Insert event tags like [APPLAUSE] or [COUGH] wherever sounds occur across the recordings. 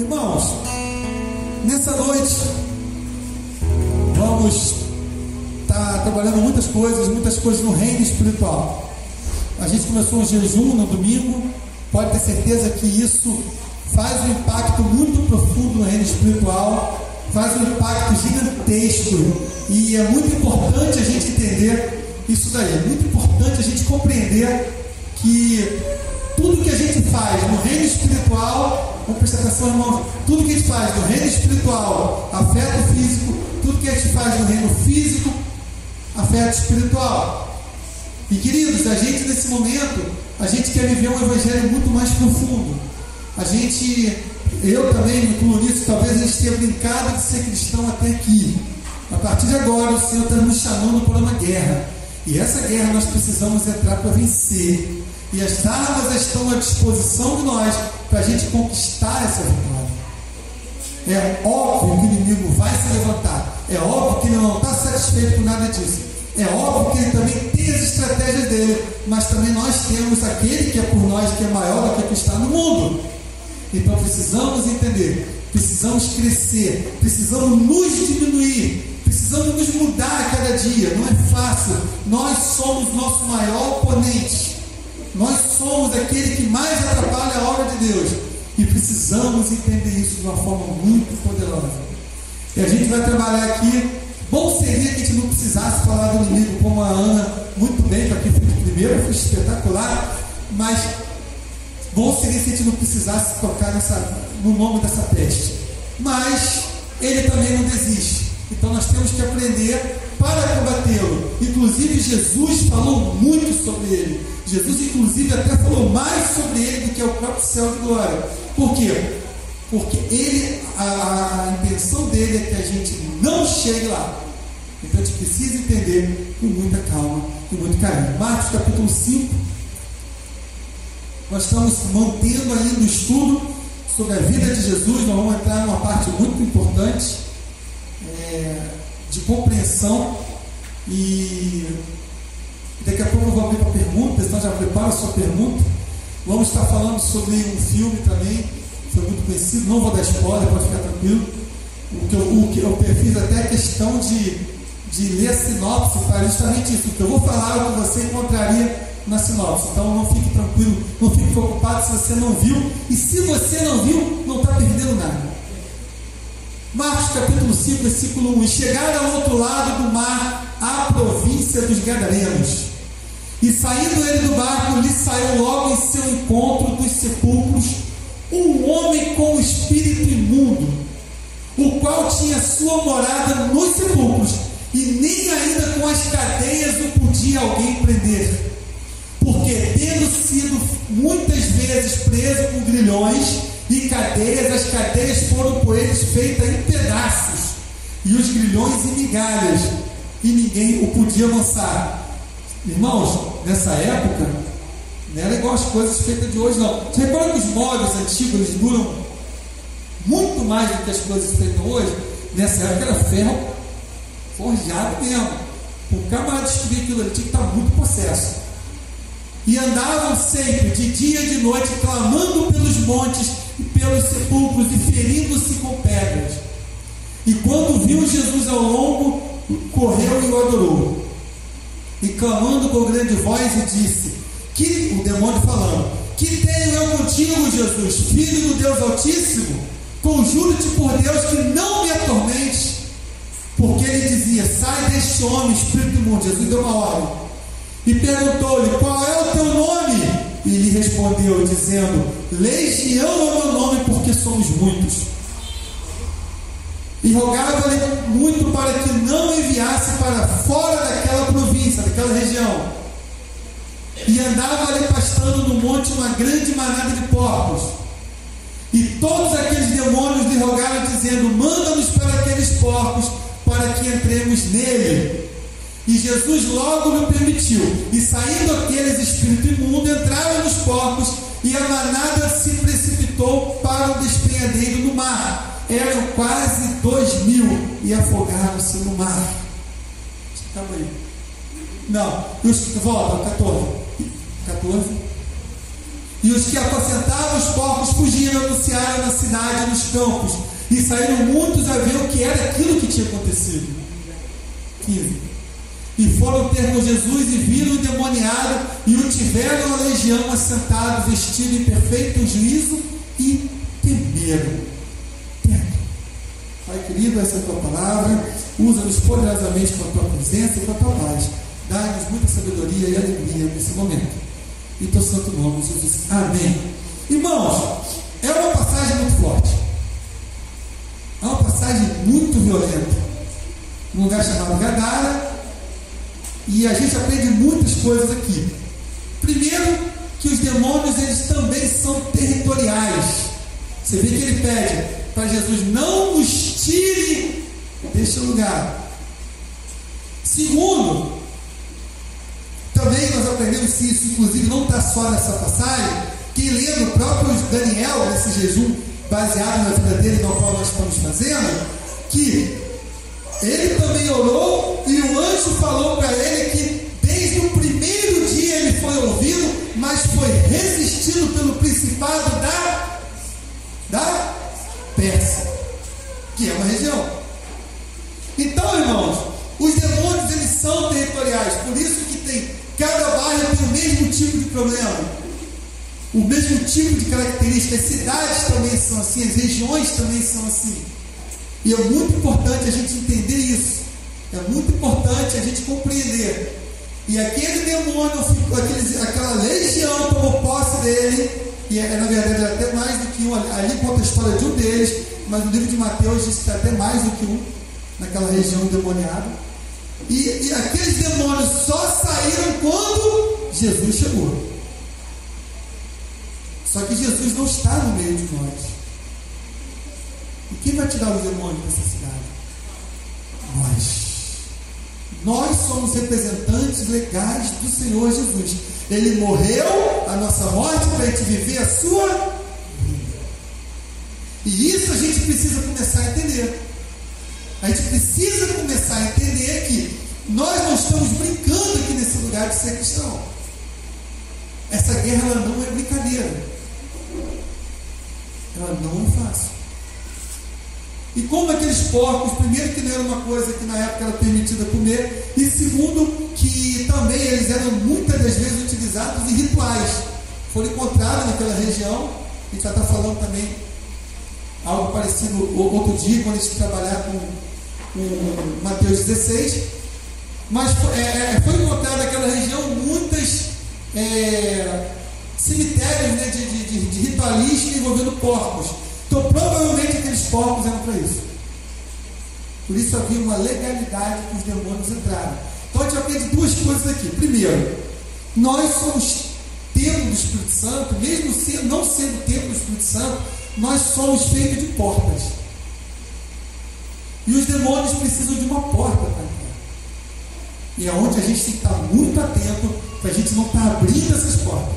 Irmãos, nessa noite vamos estar tá trabalhando muitas coisas, muitas coisas no reino espiritual. A gente começou um jejum no domingo, pode ter certeza que isso faz um impacto muito profundo no reino espiritual, faz um impacto gigantesco e é muito importante a gente entender isso daí. É muito importante a gente compreender que tudo que a gente faz no reino espiritual, vamos prestar atenção, irmãos, tudo que a gente faz no reino espiritual, afeto físico, tudo que a gente faz no reino físico, afeto espiritual. E queridos, a gente nesse momento, a gente quer viver um evangelho muito mais profundo. A gente, eu também me incluo nisso, talvez a gente tenha brincado de ser cristão até aqui. A partir de agora, o Senhor está nos chamando para uma guerra. E essa guerra nós precisamos entrar para vencer. E as armas estão à disposição de nós para a gente conquistar essa vitória. É óbvio que o inimigo vai se levantar. É óbvio que ele não está satisfeito com nada disso. É óbvio que ele também tem as estratégias dele. Mas também nós temos aquele que é por nós, que é maior do que que está no mundo. Então precisamos entender, precisamos crescer, precisamos nos diminuir, precisamos nos mudar a cada dia. Não é fácil. Nós somos nosso maior oponente. Nós somos aquele que mais atrapalha a obra de Deus. E precisamos entender isso de uma forma muito poderosa. E a gente vai trabalhar aqui. Bom seria que a gente não precisasse falar do inimigo como a Ana, muito bem, para quem fez primeiro, foi espetacular. Mas bom seria se a gente não precisasse tocar nessa, no nome dessa peste. Mas ele também não desiste. Então nós temos que aprender para combatê-lo. Inclusive, Jesus falou muito sobre ele. Jesus, inclusive, até falou mais sobre ele do que o próprio céu de glória. Por quê? Porque ele, a, a intenção dele é que a gente não chegue lá. Então a gente precisa entender com muita calma e muito carinho. Marcos capítulo 5. Nós estamos mantendo ainda o estudo sobre a vida de Jesus. Nós vamos entrar numa parte muito importante. É, de compreensão e daqui a pouco eu vou abrir para perguntas, então já prepara a sua pergunta. Vamos estar falando sobre um filme também, foi muito conhecido, não vou dar spoiler, pode ficar tranquilo. O que eu, o que eu a questão de, de ler a sinopse para justamente isso. O que eu vou falar é o que você encontraria na sinopse. Então não fique tranquilo, não fique preocupado se você não viu. E se você não viu, não está perdendo nada. Marcos capítulo 5, versículo 1. E chegaram ao outro lado do mar, à província dos Gadarenos. E saindo ele do barco, lhe saiu logo em seu encontro dos sepulcros um homem com espírito imundo, o qual tinha sua morada nos sepulcros, e nem ainda com as cadeias o podia alguém prender. Porque, tendo sido muitas vezes preso com grilhões, e cadeias, as cadeias foram por eles feitas em pedaços, e os grilhões em migalhas, e ninguém o podia lançar. Irmãos, nessa época, não era igual as coisas feitas de hoje, não. Você repara que os móveis antigos eles duram muito mais do que as coisas feitas hoje? Nessa época era ferro forjado mesmo. O camarada destruir aquilo ali tinha que estar muito possesso. E andavam sempre, de dia e de noite, clamando pelos montes pelos sepulcros e ferindo-se com pedras. E quando viu Jesus ao longo, correu e o adorou. E clamando com grande voz, e disse: Que o demônio falando: Que tenho eu contigo, Jesus, filho do Deus Altíssimo? Conjuro-te por Deus que não me atormente. Porque ele dizia: Sai deste homem, espírito imundo. Jesus deu uma ordem. E perguntou-lhe: Qual é o teu nome? E lhe respondeu, dizendo: Legião é o meu nome, porque somos muitos. E rogava-lhe muito para que não enviasse para fora daquela província, daquela região. E andava ali pastando no monte uma grande manada de porcos. E todos aqueles demônios lhe rogaram, dizendo: Manda-nos para aqueles porcos, para que entremos nele. E Jesus logo lhe permitiu. E saindo aqueles espíritos imundos, entraram nos porcos, e a manada se precipitou para o despenhadeiro no mar. Eram quase dois mil e afogaram-se no mar. Calma aí. Não, volta, 14. 14. E os que apacentavam os porcos fugiram, anunciaram na cidade e nos campos. E saíram muitos a ver o que era aquilo que tinha acontecido. 15. E foram ter com Jesus e viram o demoniado e o tiveram a legião assentado, vestido em perfeito juízo e temeram. Pai querido, essa é a tua palavra. Usa-nos poderosamente com a tua presença e com a tua paz. Dá-nos muita sabedoria e alegria nesse momento. Em teu santo nome, Jesus. Amém. Irmãos, é uma passagem muito forte. É uma passagem muito violenta. Um lugar chamado Gadara. E a gente aprende muitas coisas aqui. Primeiro, que os demônios eles também são territoriais. Você vê que ele pede para Jesus: não nos tire deste lugar. Segundo, também nós aprendemos que isso, inclusive, não está só nessa passagem. Quem lê no próprio Daniel, nesse jejum baseado na vida dele, no qual nós estamos fazendo, que ele também orou e o anjo falou para ele que desde o primeiro dia ele foi ouvido, mas foi resistido pelo principado da, da Pérsia, que é uma região. Então, irmãos, os demônios eles são territoriais, por isso que tem cada bairro tem o mesmo tipo de problema, o mesmo tipo de característica. As cidades também são assim, as regiões também são assim. E é muito importante a gente entender isso. É muito importante a gente compreender. E aquele demônio, aquele, aquela legião tomou posse dele e é, na verdade é até mais do que um, ali conta a história de um deles, mas no livro de Mateus diz que é até mais do que um, naquela região endemoniada. E, e aqueles demônios só saíram quando Jesus chegou. Só que Jesus não está no meio de nós. E quem vai tirar os demônios dessa cidade? Nós. Nós somos representantes legais do Senhor Jesus. Ele morreu a nossa morte para a gente viver a sua vida. E isso a gente precisa começar a entender. A gente precisa começar a entender que nós não estamos brincando aqui nesse lugar de ser cristão. Essa guerra não é brincadeira. Ela não é fácil. E como aqueles porcos, primeiro que não era uma coisa que na época era permitida comer, e segundo que também eles eram muitas das vezes utilizados em rituais. Foram encontrados naquela região, gente já está falando também algo parecido outro dia, quando a gente trabalhar com, com Mateus 16. Mas é, é, foi encontrado naquela região muitas é, cemitérios né, de, de, de ritualística envolvendo porcos. Então, provavelmente aqueles porcos eram para isso. Por isso havia uma legalidade que os demônios entraram. Então, a gente aprende duas coisas aqui. Primeiro, nós somos templo do Espírito Santo, mesmo sendo, não sendo templo do Espírito Santo, nós somos feitos de portas. E os demônios precisam de uma porta para entrar. E é onde a gente tem que estar muito atento para a gente não estar abrindo essas portas.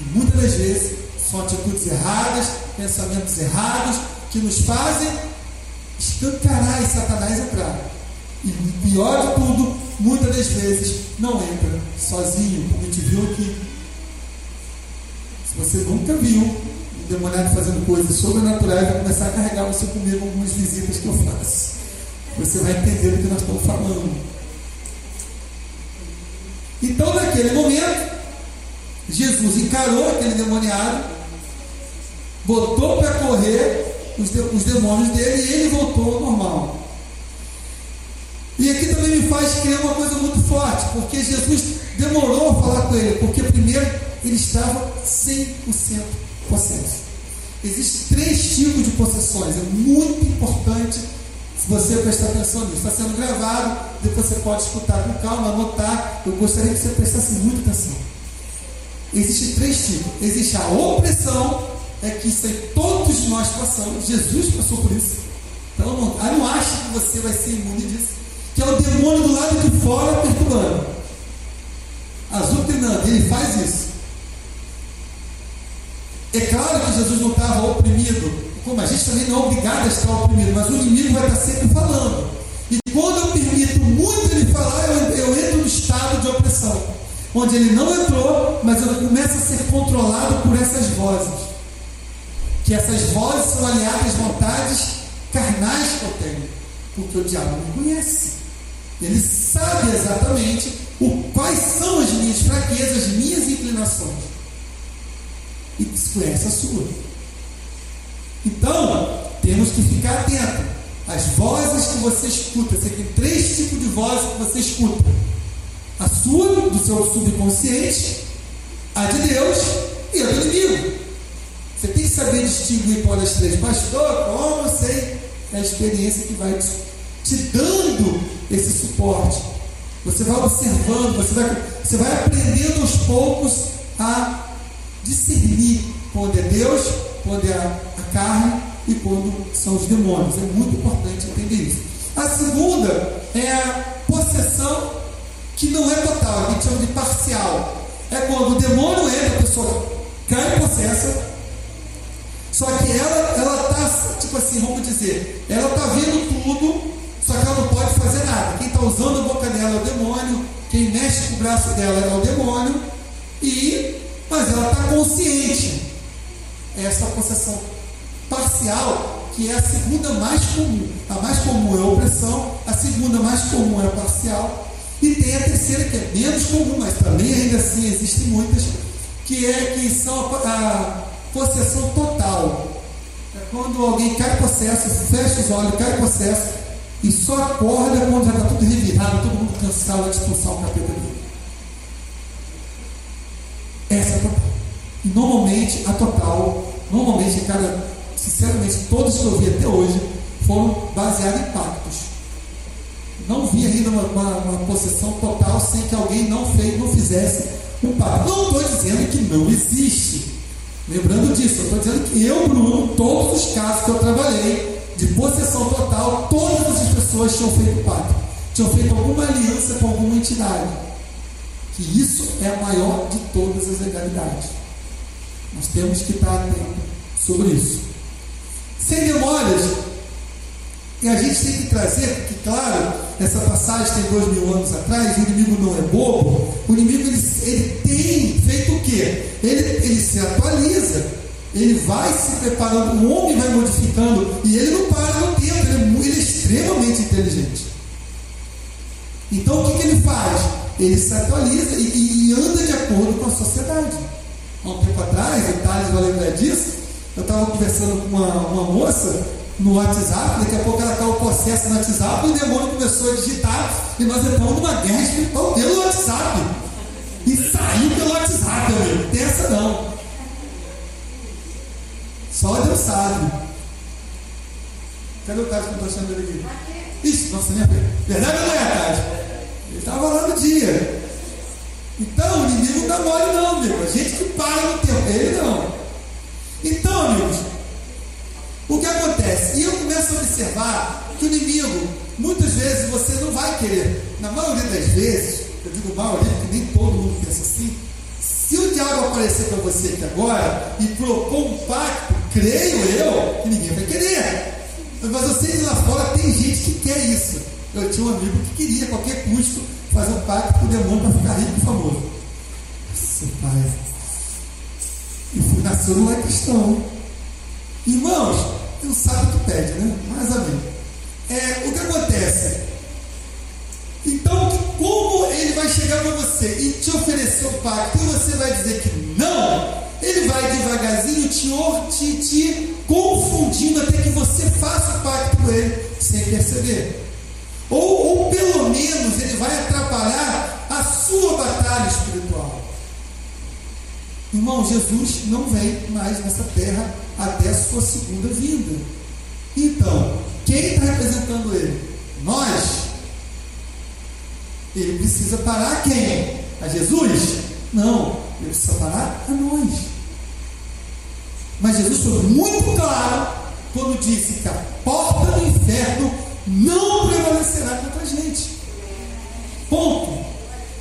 E muitas das vezes são atitudes erradas, pensamentos errados, que nos fazem escancarar e Satanás entrar. E pior de tudo, muitas das vezes não entra sozinho, como a gente viu aqui. Se você nunca viu um demoniado fazendo coisas sobrenaturais, vai começar a carregar você comigo algumas visitas que eu faço. Você vai entender do que nós estamos falando. Então, naquele momento, Jesus encarou aquele demoniado botou para correr os, de, os demônios dele e ele voltou ao normal. E aqui também me faz criar uma coisa muito forte, porque Jesus demorou a falar com ele, porque primeiro ele estava 100% possesso. Existem três tipos de possessões, é muito importante você prestar atenção nisso. Está sendo gravado, depois você pode escutar com calma, anotar. Eu gostaria que você prestasse muita atenção. Existem três tipos: existe a opressão, é que isso aí todos nós passamos. Jesus passou por isso. Então não, não acha que você vai ser imune disso. Que é o demônio do lado de fora perturbando. Azucrinando, ele faz isso. É claro que Jesus não estava oprimido, como a gente também não é obrigado a estar oprimido, mas o inimigo vai estar sempre falando. E quando eu permito muito ele falar, eu, eu entro no estado de opressão. onde ele não entrou, mas ele começa a ser controlado por essas vozes. Que essas vozes são aliadas às vontades carnais que eu tenho, porque o diabo me conhece. Ele sabe exatamente o, quais são as minhas fraquezas, as minhas inclinações. E conhece a sua. Então, temos que ficar atentos. As vozes que você escuta, você tem três tipos de vozes que você escuta: a sua, do seu subconsciente, a de Deus e a do inimigo. Você tem que saber distinguir qual das três. Pastor, como eu sei? É a experiência que vai te, te dando esse suporte. Você vai observando, você vai, você vai aprendendo aos poucos a discernir quando é Deus, quando é a, a carne e quando são os demônios. É muito importante entender isso. A segunda é a possessão que não é total, a gente chama de parcial. É quando o demônio entra, a pessoa cai possessa, só que ela ela está, tipo assim, vamos dizer, ela está vendo tudo, só que ela não pode fazer nada. Quem está usando a boca dela é o demônio, quem mexe com o braço dela é o demônio, e mas ela está consciente. Essa possessão parcial, que é a segunda mais comum. A mais comum é a opressão, a segunda mais comum é a parcial, e tem a terceira que é menos comum, mas também ainda assim existem muitas, que é que são a, a possessão total. É quando alguém cai processo, fecha os olhos, cai processo, e só acorda quando já está tudo revirado, todo mundo cansado de expulsar o capeta dele. Essa é a total. E normalmente a total, normalmente cada sinceramente, todos que eu vi até hoje foram baseados em pactos. Não vi ainda uma, uma, uma possessão total sem que alguém não, fez, não fizesse um pacto. Não estou dizendo que não existe. Lembrando disso, eu estou dizendo que eu, Bruno, todos os casos que eu trabalhei de possessão total, todas as pessoas tinham feito pacto, tinham feito alguma aliança com alguma entidade. Que isso é a maior de todas as legalidades. Nós temos que estar atentos sobre isso. Sem memórias. E a gente tem que trazer, porque, claro, essa passagem tem dois mil anos atrás, o inimigo não é bobo, o inimigo ele, ele tem feito o quê? Ele, ele se atualiza, ele vai se preparando, o homem vai modificando, e ele não para no tempo, ele é, ele é extremamente inteligente. Então o que, que ele faz? Ele se atualiza e, e, anda de acordo com a sociedade. Há um tempo atrás, o Thales vai lembrar disso, eu estava conversando com uma, uma moça no WhatsApp, daqui a pouco ela caiu o processo no WhatsApp e o demônio começou a digitar e nós entramos numa guerra espiritual pelo WhatsApp. E saiu pelo WhatsApp, amigo. Tem essa não. Só Deus sabe. Cadê o Tati que eu estou achando ele aqui? Ixi, nossa, minha Verdade ou não é, Tati? Ele estava lá no dia. Então, o inimigo não dá mole não. A gente que para no tempo. Ele não. Então, amigos, o que acontece? E eu começo a observar que o inimigo, muitas vezes você não vai querer, na maioria das vezes, eu digo maioria porque nem todo mundo pensa assim, se o diabo aparecer para você aqui agora e propor um pacto, creio eu que ninguém vai querer. Mas eu sei lá fora tem gente que quer isso. Eu tinha um amigo que queria, a qualquer custo, fazer um pacto com o demônio para ficar rico e famoso. Nossa, pai. E nasceu não é cristão. Irmãos, não sabe que pede, né? Ou menos. É, o que acontece? Então, como ele vai chegar para você e te oferecer o pacto e você vai dizer que não, ele vai devagarzinho te, te, te confundindo até que você faça o pacto com ele sem perceber. Ou, ou pelo menos ele vai atrapalhar a sua batalha espiritual. Irmão, Jesus não vem mais nessa terra até a sua segunda vinda. Então, quem está representando ele? Nós. Ele precisa parar quem? A Jesus? Não, ele precisa parar a nós. Mas Jesus foi muito claro quando disse que a porta do inferno não prevalecerá contra a gente. Ponto.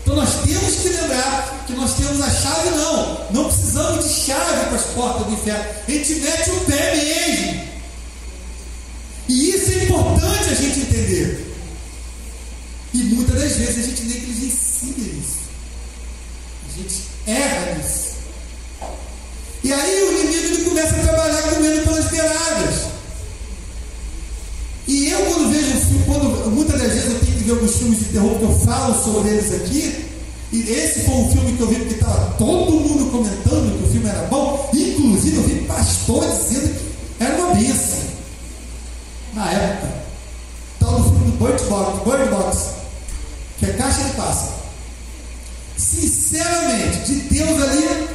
Então nós temos que lembrar que nós temos a chave, não. Não precisamos de chave para as portas do inferno. A gente mete o pé mesmo. E isso é importante a gente entender. E muitas das vezes a gente negligencia isso. A gente erra nisso. E aí o inimigo ele começa a trabalhar comendo pelas beiradas. E eu quando vejo filme, quando, muitas das vezes que alguns filmes de terror que eu falo sobre eles aqui, e esse foi um filme que eu vi porque estava todo mundo comentando que o filme era bom, inclusive eu vi pastor dizendo que era uma benção. Na época. Tal do filme do Bird Box, Bird Box que é caixa de pássaro. Sinceramente, de Deus ali,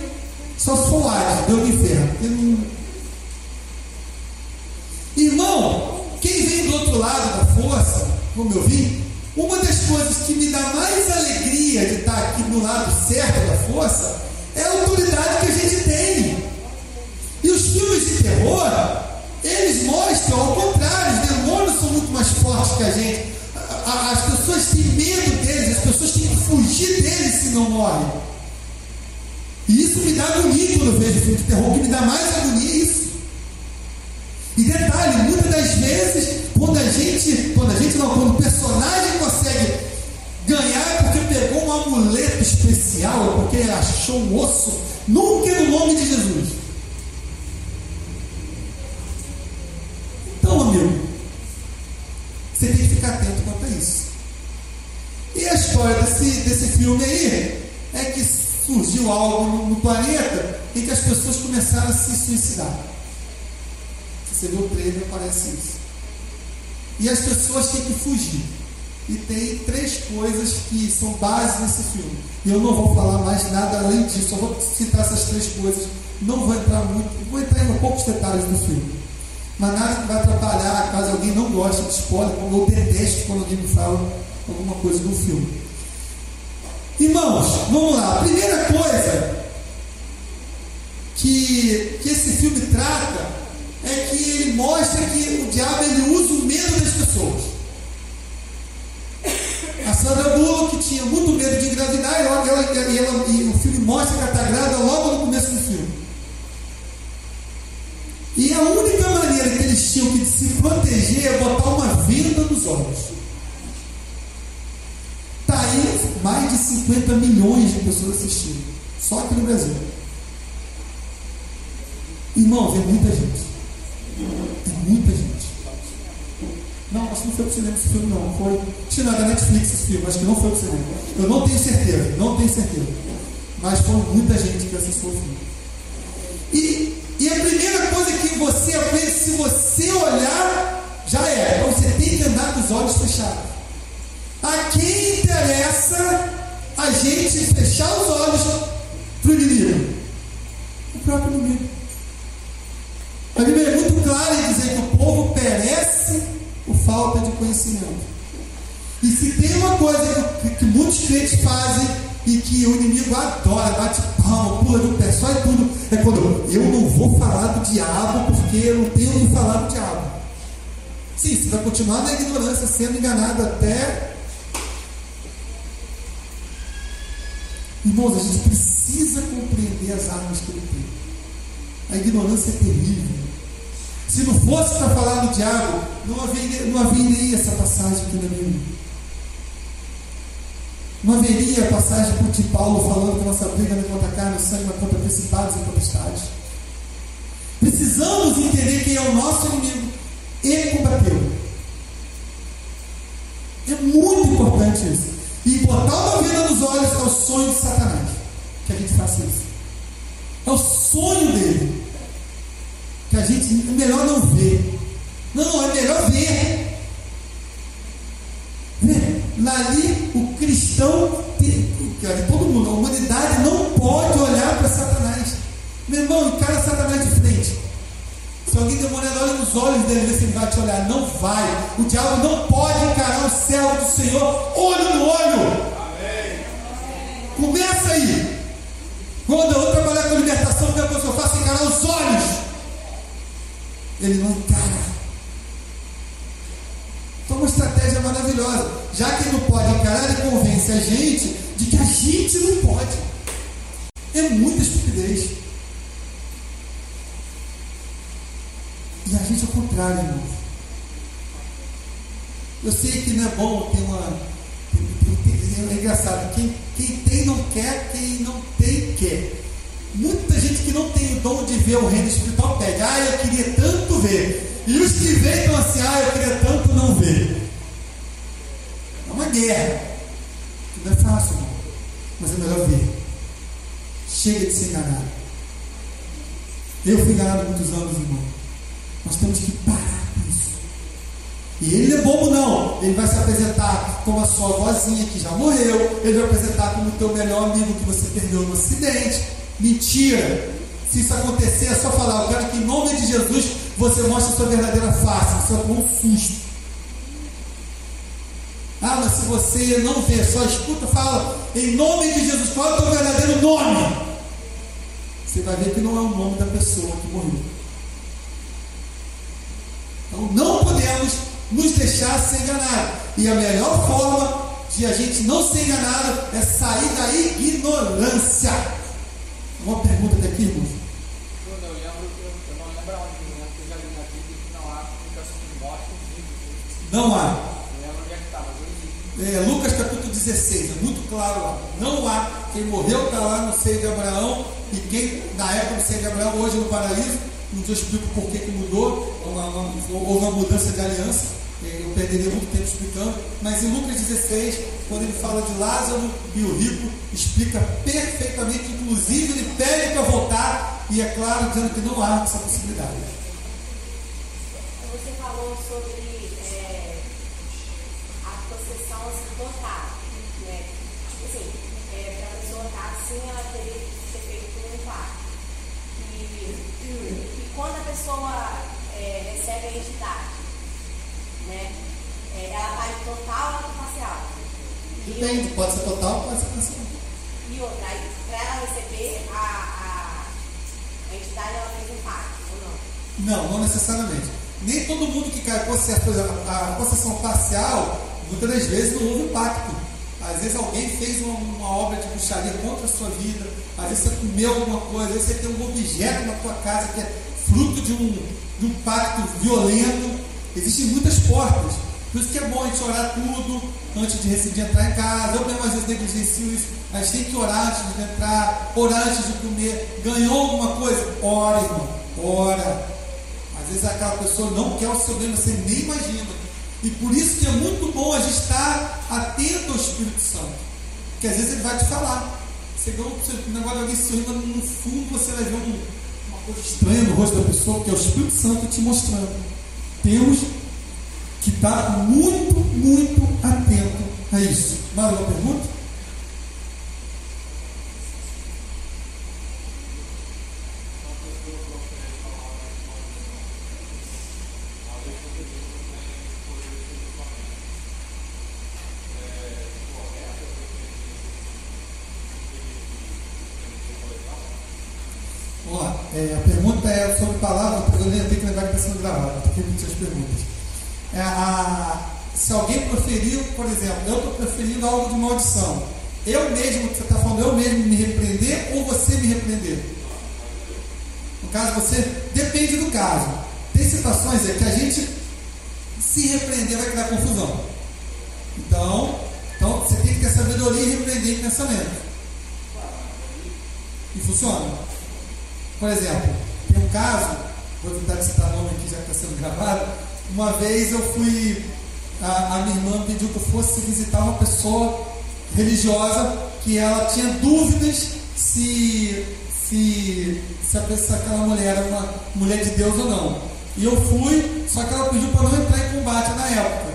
só se for lá, Deus do inferno. Irmão, quem vem do outro lado da força, como eu vi, uma das coisas que me dá mais alegria de estar aqui do lado certo da força é a autoridade que a gente tem. E os filmes de terror, eles mostram ao contrário, os demônios são muito mais fortes que a gente. As pessoas têm medo deles, as pessoas têm que fugir deles se não morrem. E isso me dá agonia quando eu vejo filme de terror, que me dá mais agonia isso. E detalhe, muitas das vezes, quando a gente, quando a gente não, quando o personagem ganhar porque pegou um amuleto especial, porque achou um osso, nunca é no nome de Jesus. Então, amigo, você tem que ficar atento quanto a isso. E a história desse, desse filme aí é que surgiu algo no, no planeta em que as pessoas começaram a se suicidar. Se você vê o trailer, aparece isso. E as pessoas têm que fugir. E tem três coisas que são base nesse filme. E eu não vou falar mais nada além disso, só vou citar essas três coisas. Não vou entrar muito, vou entrar em poucos detalhes do filme. Mas nada que vai atrapalhar caso alguém não goste de spoiler, como eu detesto quando alguém me fala alguma coisa do filme. Irmãos, vamos lá. A primeira coisa que, que esse filme trata é que ele mostra que o diabo ele usa o medo das pessoas. A Sandra Bullock tinha muito medo de engravidar e, ela, ela, e, ela, e o filme mostra que ela está grávida logo no começo do filme. E a única maneira que eles tinham de se proteger é botar uma venda nos olhos. Está aí mais de 50 milhões de pessoas assistindo. Só aqui no Brasil. Irmão, vê muita gente. Tem muita gente. Acho que não foi para o cinema esse filme, não. Foi. Tinha da Netflix esse filme, acho que não foi para o cinema. Eu não tenho certeza, não tenho certeza. Mas foi muita gente que assistiu o filme. E, e a primeira coisa que você aprende, se você olhar, já é. Então você tem que andar com os olhos fechados. A quem interessa a gente fechar os olhos para o inimigo? O próprio inimigo. A Bíblia é muito clara em dizer que o povo perece falta de conhecimento. E se tem uma coisa que, que muitos crentes fazem e que o inimigo adora, bate palma, pula do pé, só e tudo, é quando eu não vou falar do diabo porque eu não tenho que falar do diabo. Sim, você vai continuar na ignorância, sendo enganado até. Irmãos, a gente precisa compreender as armas que ele tem. A ignorância é terrível. Se não fosse para falar do diabo, não haveria, não haveria essa passagem aqui na Bíblia. Não haveria a passagem de Paulo falando que nossa briga não é contra carne e sangue, mas contra principados e potestades. Precisamos entender quem é o nosso inimigo e combatê-lo. É muito importante isso. E botar uma vida nos olhos é o sonho de Satanás. Que a gente faça isso. É o sonho dele que a gente é melhor não ver. Não, é melhor ver. Ver. Ali o cristão, tem, todo mundo, a humanidade não pode olhar para Satanás. Meu irmão, encara Satanás de frente. Se alguém demoniado olha nos olhos dele, vê se ele vai te olhar. Não vai. O diabo não pode encarar o céu do Senhor olho no olho. Amém. Começa aí. Quando eu trabalhar com libertação, o que pessoa faça encarar os olhos ele não encara. Então, uma estratégia maravilhosa. Já que ele não pode encarar, ele convence a gente de que a gente não pode. É muita estupidez. E a gente é o contrário, irmão. Eu sei que não é bom ter uma. é engraçado. Quem, Quem tem não quer, quem não tem quer. Muita gente que não tem o dom de ver o reino espiritual pede, ah, eu queria tanto ver. E os que veem estão assim, ah, eu queria tanto não ver. É uma guerra. Não é fácil. Mas é melhor ver. Chega de ser enganado. Eu fui enganado muitos anos, irmão. Nós temos que parar com isso. E ele não é bobo, não. Ele vai se apresentar como a sua vozinha que já morreu. Ele vai apresentar como o teu melhor amigo que você perdeu no acidente. Mentira. Se isso acontecer, é só falar. Eu quero que em nome de Jesus você mostre a sua verdadeira face. Vai tomar um susto. Ah, mas se você não vê, só escuta, fala, em nome de Jesus, qual é o teu verdadeiro nome? Você vai ver que não é o nome da pessoa que morreu. Então não podemos nos deixar ser enganados. E a melhor forma de a gente não ser enganado é sair da ignorância. Uma pergunta daqui, irmãos. Eu lembro, eu não lembro onde, eu já li na Bíblia que não há comunicação de morte com vivos. Não há. Eu lembro onde é que. É, Lucas capítulo 16, é muito claro lá. Não há. Quem morreu está lá no seio de Abraão. E quem, na época do seio de Abraão, hoje no paraíso, não te explico por que, que mudou, houve uma mudança de aliança. Eu perderia muito tempo explicando, mas em Lucas 16, quando ele fala de Lázaro e o rico, explica perfeitamente, inclusive ele pede para voltar, e é claro, dizendo que não há essa possibilidade. Você falou sobre é, a possessão assim, total. Né? Tipo assim, é, para a pessoa estar assim, ela teria que ser feito por um quarto. E, e quando a pessoa é, recebe a entidade, né? É, ela faz total ou parcial? Depende, pode ser total, pode ser parcial. e outra, para ela receber a, a, a entidade, ela fez um pacto, ou não? Não, não necessariamente. Nem todo mundo que cai possesso, por exemplo, a possessão parcial, muitas das vezes não houve pacto. Às vezes alguém fez uma, uma obra de bruxaria contra a sua vida, às vezes você comeu alguma coisa, às vezes você tem um objeto na tua casa que é fruto de um, de um pacto violento. Existem muitas portas. Por isso que é bom a gente orar tudo antes de decidir entrar em casa. Eu mesmo às vezes negligencio isso. A gente tem que orar antes de entrar, orar antes de comer. Ganhou alguma coisa? Ora, irmão. Ora. Às vezes aquela pessoa não quer o seu bem, você nem imagina. E por isso que é muito bom a gente estar atento ao Espírito Santo. Porque às vezes ele vai te falar. Você ganhou um negócio de alguém sorrindo, no fundo você vai ver um, uma coisa estranha no rosto da pessoa, que é o Espírito Santo te mostrando. Temos que estar muito, muito atento a isso. Mais uma pergunta? Vamos lá. É, a pergunta é sobre palavras, porque eu tenho que lembrar que está sendo gravado, tem que repetir as perguntas. É, a- se alguém proferiu, por exemplo, eu estou proferindo algo de maldição, eu mesmo, você está falando, eu mesmo me repreender ou você me repreender? No caso, você depende do caso. Tem situações é, que a gente se repreender vai criar confusão. Então, então você tem que ter sabedoria e repreender em pensamento. E funciona. Por exemplo, tem um caso, vou tentar citar nome aqui já que está sendo gravado. Uma vez eu fui, a, a minha irmã pediu que eu fosse visitar uma pessoa religiosa que ela tinha dúvidas se, se, se, a- se aquela mulher era uma mulher de Deus ou não. E eu fui, só que ela pediu para não entrar em combate na época.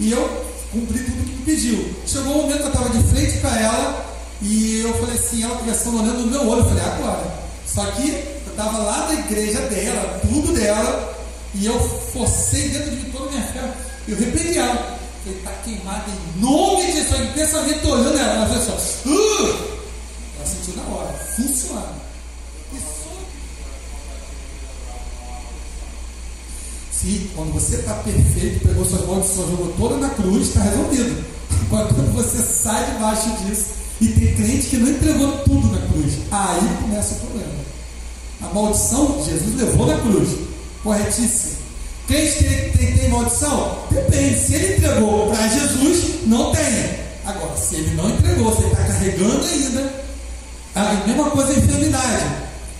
E eu cumpri tudo que me pediu. Chegou um momento que eu estava de frente para ela e eu falei assim, ela conversando, olhando no meu olho, eu falei, agora. Só que eu estava lá na igreja dela, tudo dela, e eu forcei dentro de toda a minha fé. Eu repreendi ela. Falei, está queimada em nome de Jesus. Em pensamento olhando ela, ela fez assim, uh! ela sentiu na hora, funciona. Só Se quando você está perfeito, pegou suas maldições, jogou toda na cruz, está resolvido. Quando você sai debaixo disso, e tem crente que não entregou tudo na cruz, aí começa o problema. A maldição, Jesus levou na cruz, corretíssimo. Crente que tem, tem, tem maldição? Depende. Se ele entregou para Jesus, não tem. Agora, se ele não entregou, se ele está carregando ainda, a mesma coisa a enfermidade.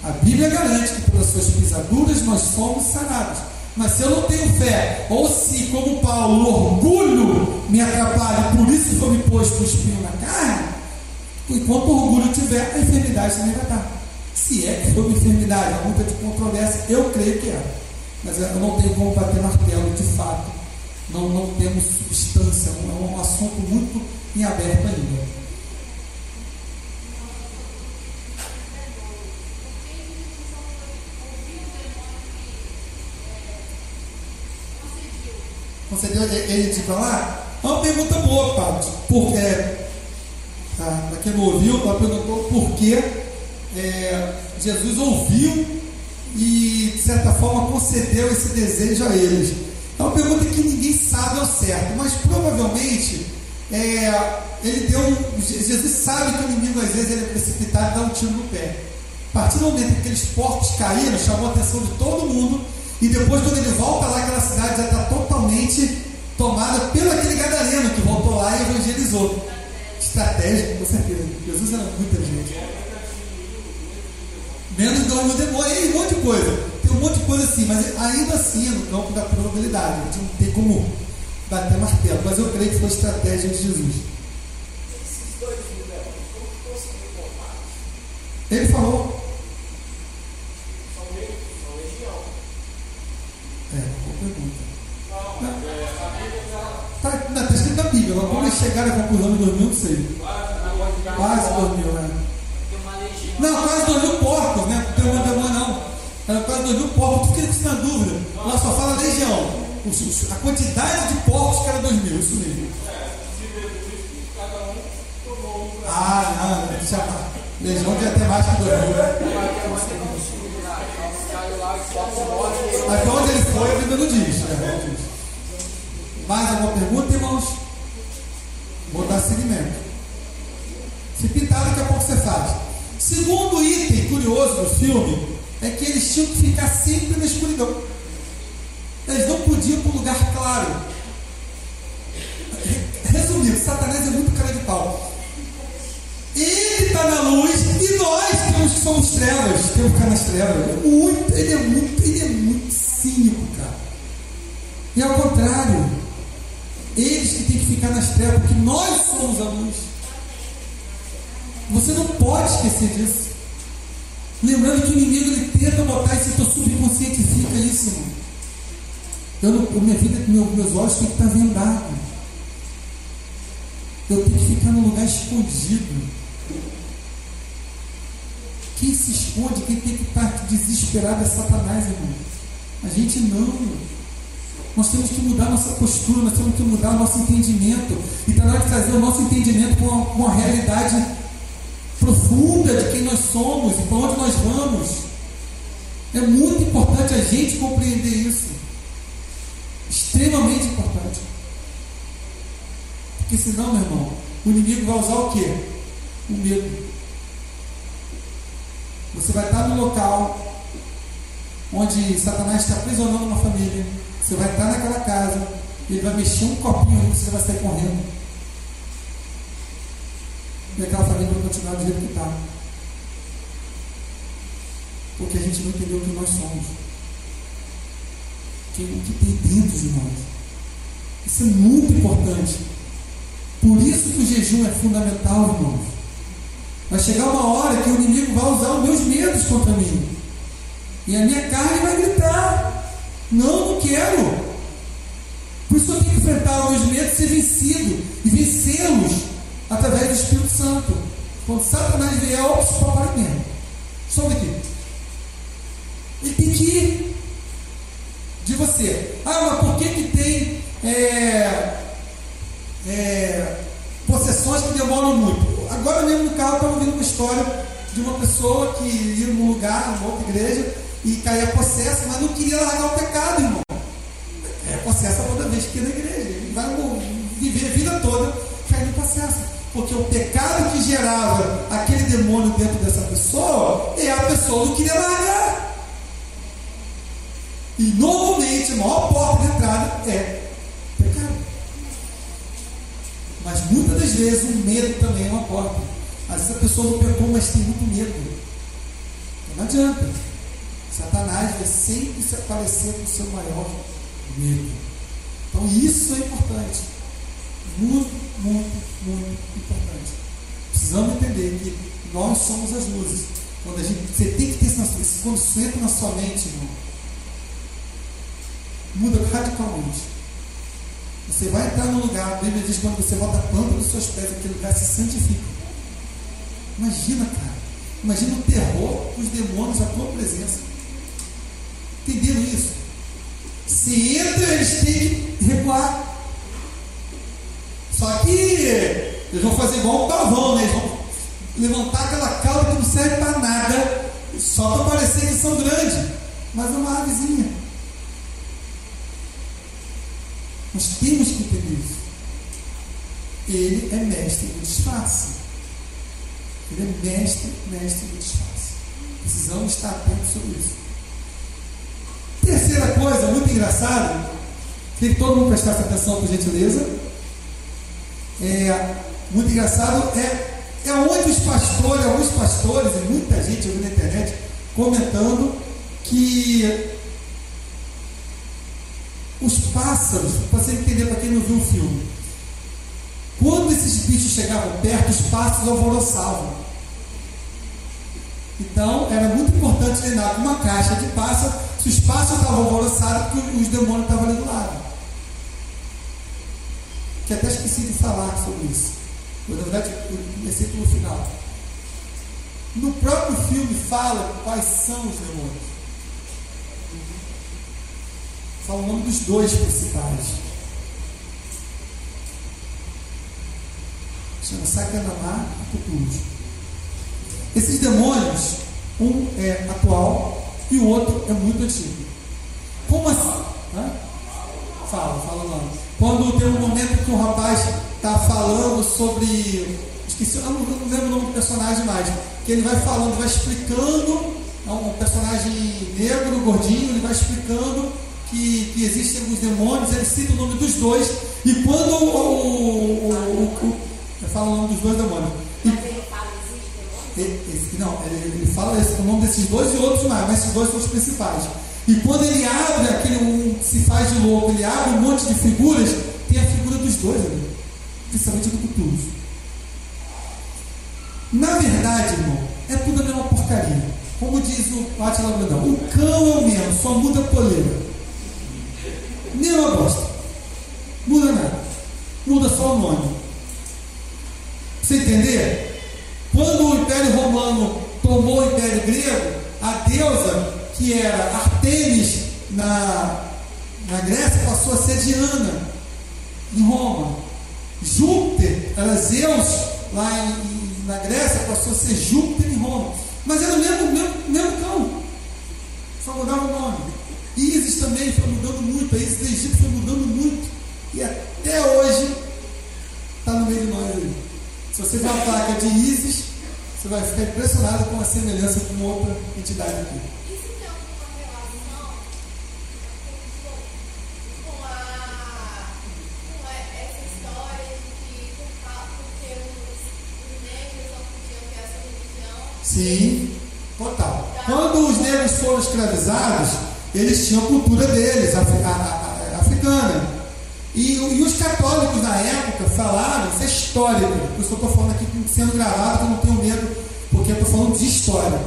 A Bíblia garante que pelas suas pisaduras nós somos sanados. Mas se eu não tenho fé, ou se, como Paulo, orgulho me atrapalha, por isso foi me posto o espinho na carne, enquanto orgulho tiver, a enfermidade também vai estar. Se é que foi uma enfermidade, há muita de controvérsia, eu creio que é. Mas eu não tenho como bater martelo de fato. Não, não temos substância, é um assunto muito em aberto ainda. concedeu ele de falar? É uma pergunta boa, Padre, porque ah, para quem não ouviu, ela perguntou por que é, Jesus ouviu e, de certa forma, concedeu esse desejo a eles. É uma pergunta que ninguém sabe ao certo, mas provavelmente é, ele deu Jesus sabe que o inimigo às vezes ele é precipitado e dá um tiro no pé. A partir do momento que aqueles porcos caíram, chamou a atenção de todo mundo e depois, quando ele volta lá, aquela cidade já está totalmente tomada pelo aquele gadareno que voltou lá e evangelizou. Estratégia, com certeza. Jesus era muito inteligente. Menos dois mil demônios, e um monte de coisa. Tem um monte de coisa assim, mas ainda assim é no campo da probabilidade. A gente não tem como bater martelo. Mas eu creio que foi a estratégia de Jesus. Ele falou. Está tá escrito na Bíblia. Agora, como eles chegaram à conclusão de dormir, não sei. Quase dormiu, né? Não, quase dormiu porcos, né? Não tem uma demônio, não. Ela quase dormiu porcos. Tu fica isso na dúvida. Ela só fala legião. A quantidade de porcos que era dois mil, isso mesmo. Ah, não, deixa Legião devia ter mais que dois mil. Até onde ele foi, a Bíblia não diz. Né? Mais alguma pergunta, irmãos? Vou dar seguimento. Se pintar, daqui a pouco você faz. Segundo item curioso do filme é que eles tinham que ficar sempre na escuridão. Eles não podiam para um lugar claro. Resumindo, Satanás é muito cara de pau. Ele está na luz e nós temos que somos trevas, temos que ficar nas trevas. Muito, ele é muito, ele é muito cínico, cara. E ao contrário, eles que têm que ficar nas trevas, porque nós somos a luz. Você não pode esquecer disso. Lembrando que o inimigo ele tenta botar esse teu subconsciente fica isso, irmão. Eu não, minha vida, meu, meus olhos têm que estar vendados. Eu tenho que ficar num lugar escondido. Quem se esconde, quem tem que estar desesperado é Satanás, irmão. A gente não. Nós temos que mudar nossa postura, nós temos que mudar nosso entendimento. E hora de trazer o nosso entendimento com a, com a realidade profunda de quem nós somos e para onde nós vamos. É muito importante a gente compreender isso. Extremamente importante. Porque senão, meu irmão, o inimigo vai usar o quê? O medo. Você vai estar no local onde Satanás está aprisionando uma família você vai estar naquela casa, ele vai mexer um copinho e você vai sair correndo. E aquela família vai continuar do jeito que está. Porque a gente não entendeu quem nós somos. o que tem dentro de nós. Isso é muito importante. Por isso que o jejum é fundamental, irmãos. Vai chegar uma hora que o inimigo vai usar os meus medos contra mim. E a minha carne vai gritar. Não, não quero. Por isso eu tenho que enfrentar os meus medos e ser vencido. E vencê-los através do Espírito Santo. Quando Satanás vier, ops, papai mesmo. Só aqui. Ele tem que ir de você. Ah, mas por que, que tem é, é, possessões que demoram muito? Agora mesmo no carro estava ouvindo uma história de uma pessoa que ia num lugar, numa outra igreja, e caía possessa, mas não queria largar o pecado, irmão. É possessa toda vez que ia na igreja. Ele vai viver a vida toda caindo possessa. Porque o pecado que gerava aquele demônio dentro dessa pessoa é a pessoa não queria largar. E normalmente a maior porta de entrada é pecado. Mas muitas das vezes o medo também é uma porta. Às vezes a pessoa não pecou, mas tem muito medo. Então não adianta. Satanás vai sempre se aparecer com o seu maior medo. Então isso é importante. Muito, muito, muito importante. Precisamos entender que nós somos as luzes. Quando a gente, você tem que ter isso, quando isso entra na sua mente, irmão, muda radicalmente. Você vai entrar no lugar, a Bíblia diz que quando você bota a planta dos seus pés, aquele lugar se santifica. Imagina, cara. Imagina o terror dos demônios à tua presença. Entenderam isso? Se entra, eles têm que recuar. Só que eles vão fazer igual um pavão, né? Eles vão levantar aquela cauda que não serve para nada, só para parecer que são grandes. Mas é uma avezinha. Nós temos que entender isso. Ele é mestre do disfarce. Ele é mestre, mestre do disfarce. Precisamos estar atentos sobre isso. Terceira coisa, muito engraçada, que todo mundo prestasse atenção, por gentileza. É, muito engraçado é, é onde os pastores, alguns pastores e muita gente na internet comentando que os pássaros, para você entender para quem não viu o filme, quando esses bichos chegavam perto, os pássaros alvoroçavam. Então era muito importante lembrar que uma caixa de pássaros, se os pássaros estavam alvoroçados, os demônios estavam ali do lado. Que até esqueci de falar sobre isso. Na verdade, eu comecei pelo final. No próprio filme fala quais são os demônios. Fala o nome dos dois principais. Chama Sakanamá e Cthulhu. Esses demônios, um é atual e o outro é muito antigo. Como assim? Hã? Fala, fala o nome. Quando tem um momento que o rapaz está falando sobre. Esqueci, eu não, não lembro o nome do personagem mais. Que ele vai falando, vai explicando. É um personagem negro, gordinho, ele vai explicando que, que existem alguns demônios, ele cita o nome dos dois, e quando o. o, o, o eu falo o nome dos dois demônios. E, ele fala, Não, ele, ele fala esse, o nome desses dois e outros mais, mas esses dois são os principais. E quando ele abre aquele um, se faz de louco, ele abre um monte de figuras, tem a figura dos dois ali, principalmente do Cthulhu. Na verdade, irmão, é tudo a mesma porcaria. Como diz o Átila Brandão, o cão é o mesmo, só muda a poleira. Nenhuma bosta. Muda nada. Muda só o nome. Você entender? Quando o Império Romano tomou o Império Grego, a deusa que era Artemis na, na Grécia passou a ser Diana em Roma. Júpiter era Zeus lá em, na Grécia, passou a ser Júpiter em Roma. Mas era o mesmo, mesmo, mesmo cão. Só mudava o nome. Isis também foi mudando muito, a Isis do Egito foi mudando muito. E até hoje está no meio de nós aí. Se você ver uma placa de Isis, você vai ficar impressionado com a semelhança com outra entidade aqui. Isso tem alguma relação com, a, com essa história de que porque os, os negros não podiam ter essa religião? Sim, total. Quando os negros foram escravizados, eles tinham a cultura deles, a, a, a, africana. E, e, os católicos na época falaram, isso é histórico, por eu estou falando aqui sendo gravado, eu não tenho medo, porque eu estou falando de história.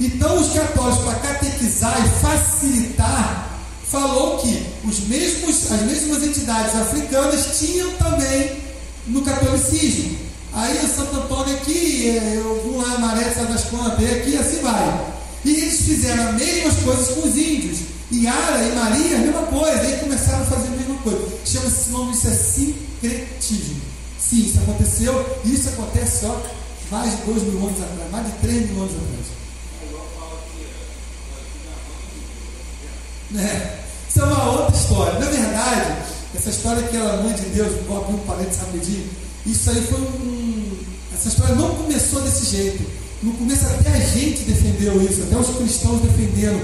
Então os católicos, para catequizar e facilitar, falou que os mesmos, as mesmas entidades africanas tinham também no catolicismo. Aí o Santo Antônio aqui, é, eu vou lá, Maré, sabe das quantas, e aqui assim vai. E eles fizeram as mesmas coisas com os índios. Yara e Maria, a mesma coisa. Aí começaram a fazer a mesma coisa. Chama-se esse nome, isso é sincretismo. Sim, isso aconteceu. E isso acontece, ó, mais de dois mil anos atrás, mais de três mil anos atrás. É, isso é uma outra história. Na verdade, essa história que ela, mãe de Deus, vou abrir um parênteses rapidinho, isso aí foi um. Essa história não começou desse jeito. No começo até a gente defendeu isso, até os cristãos defenderam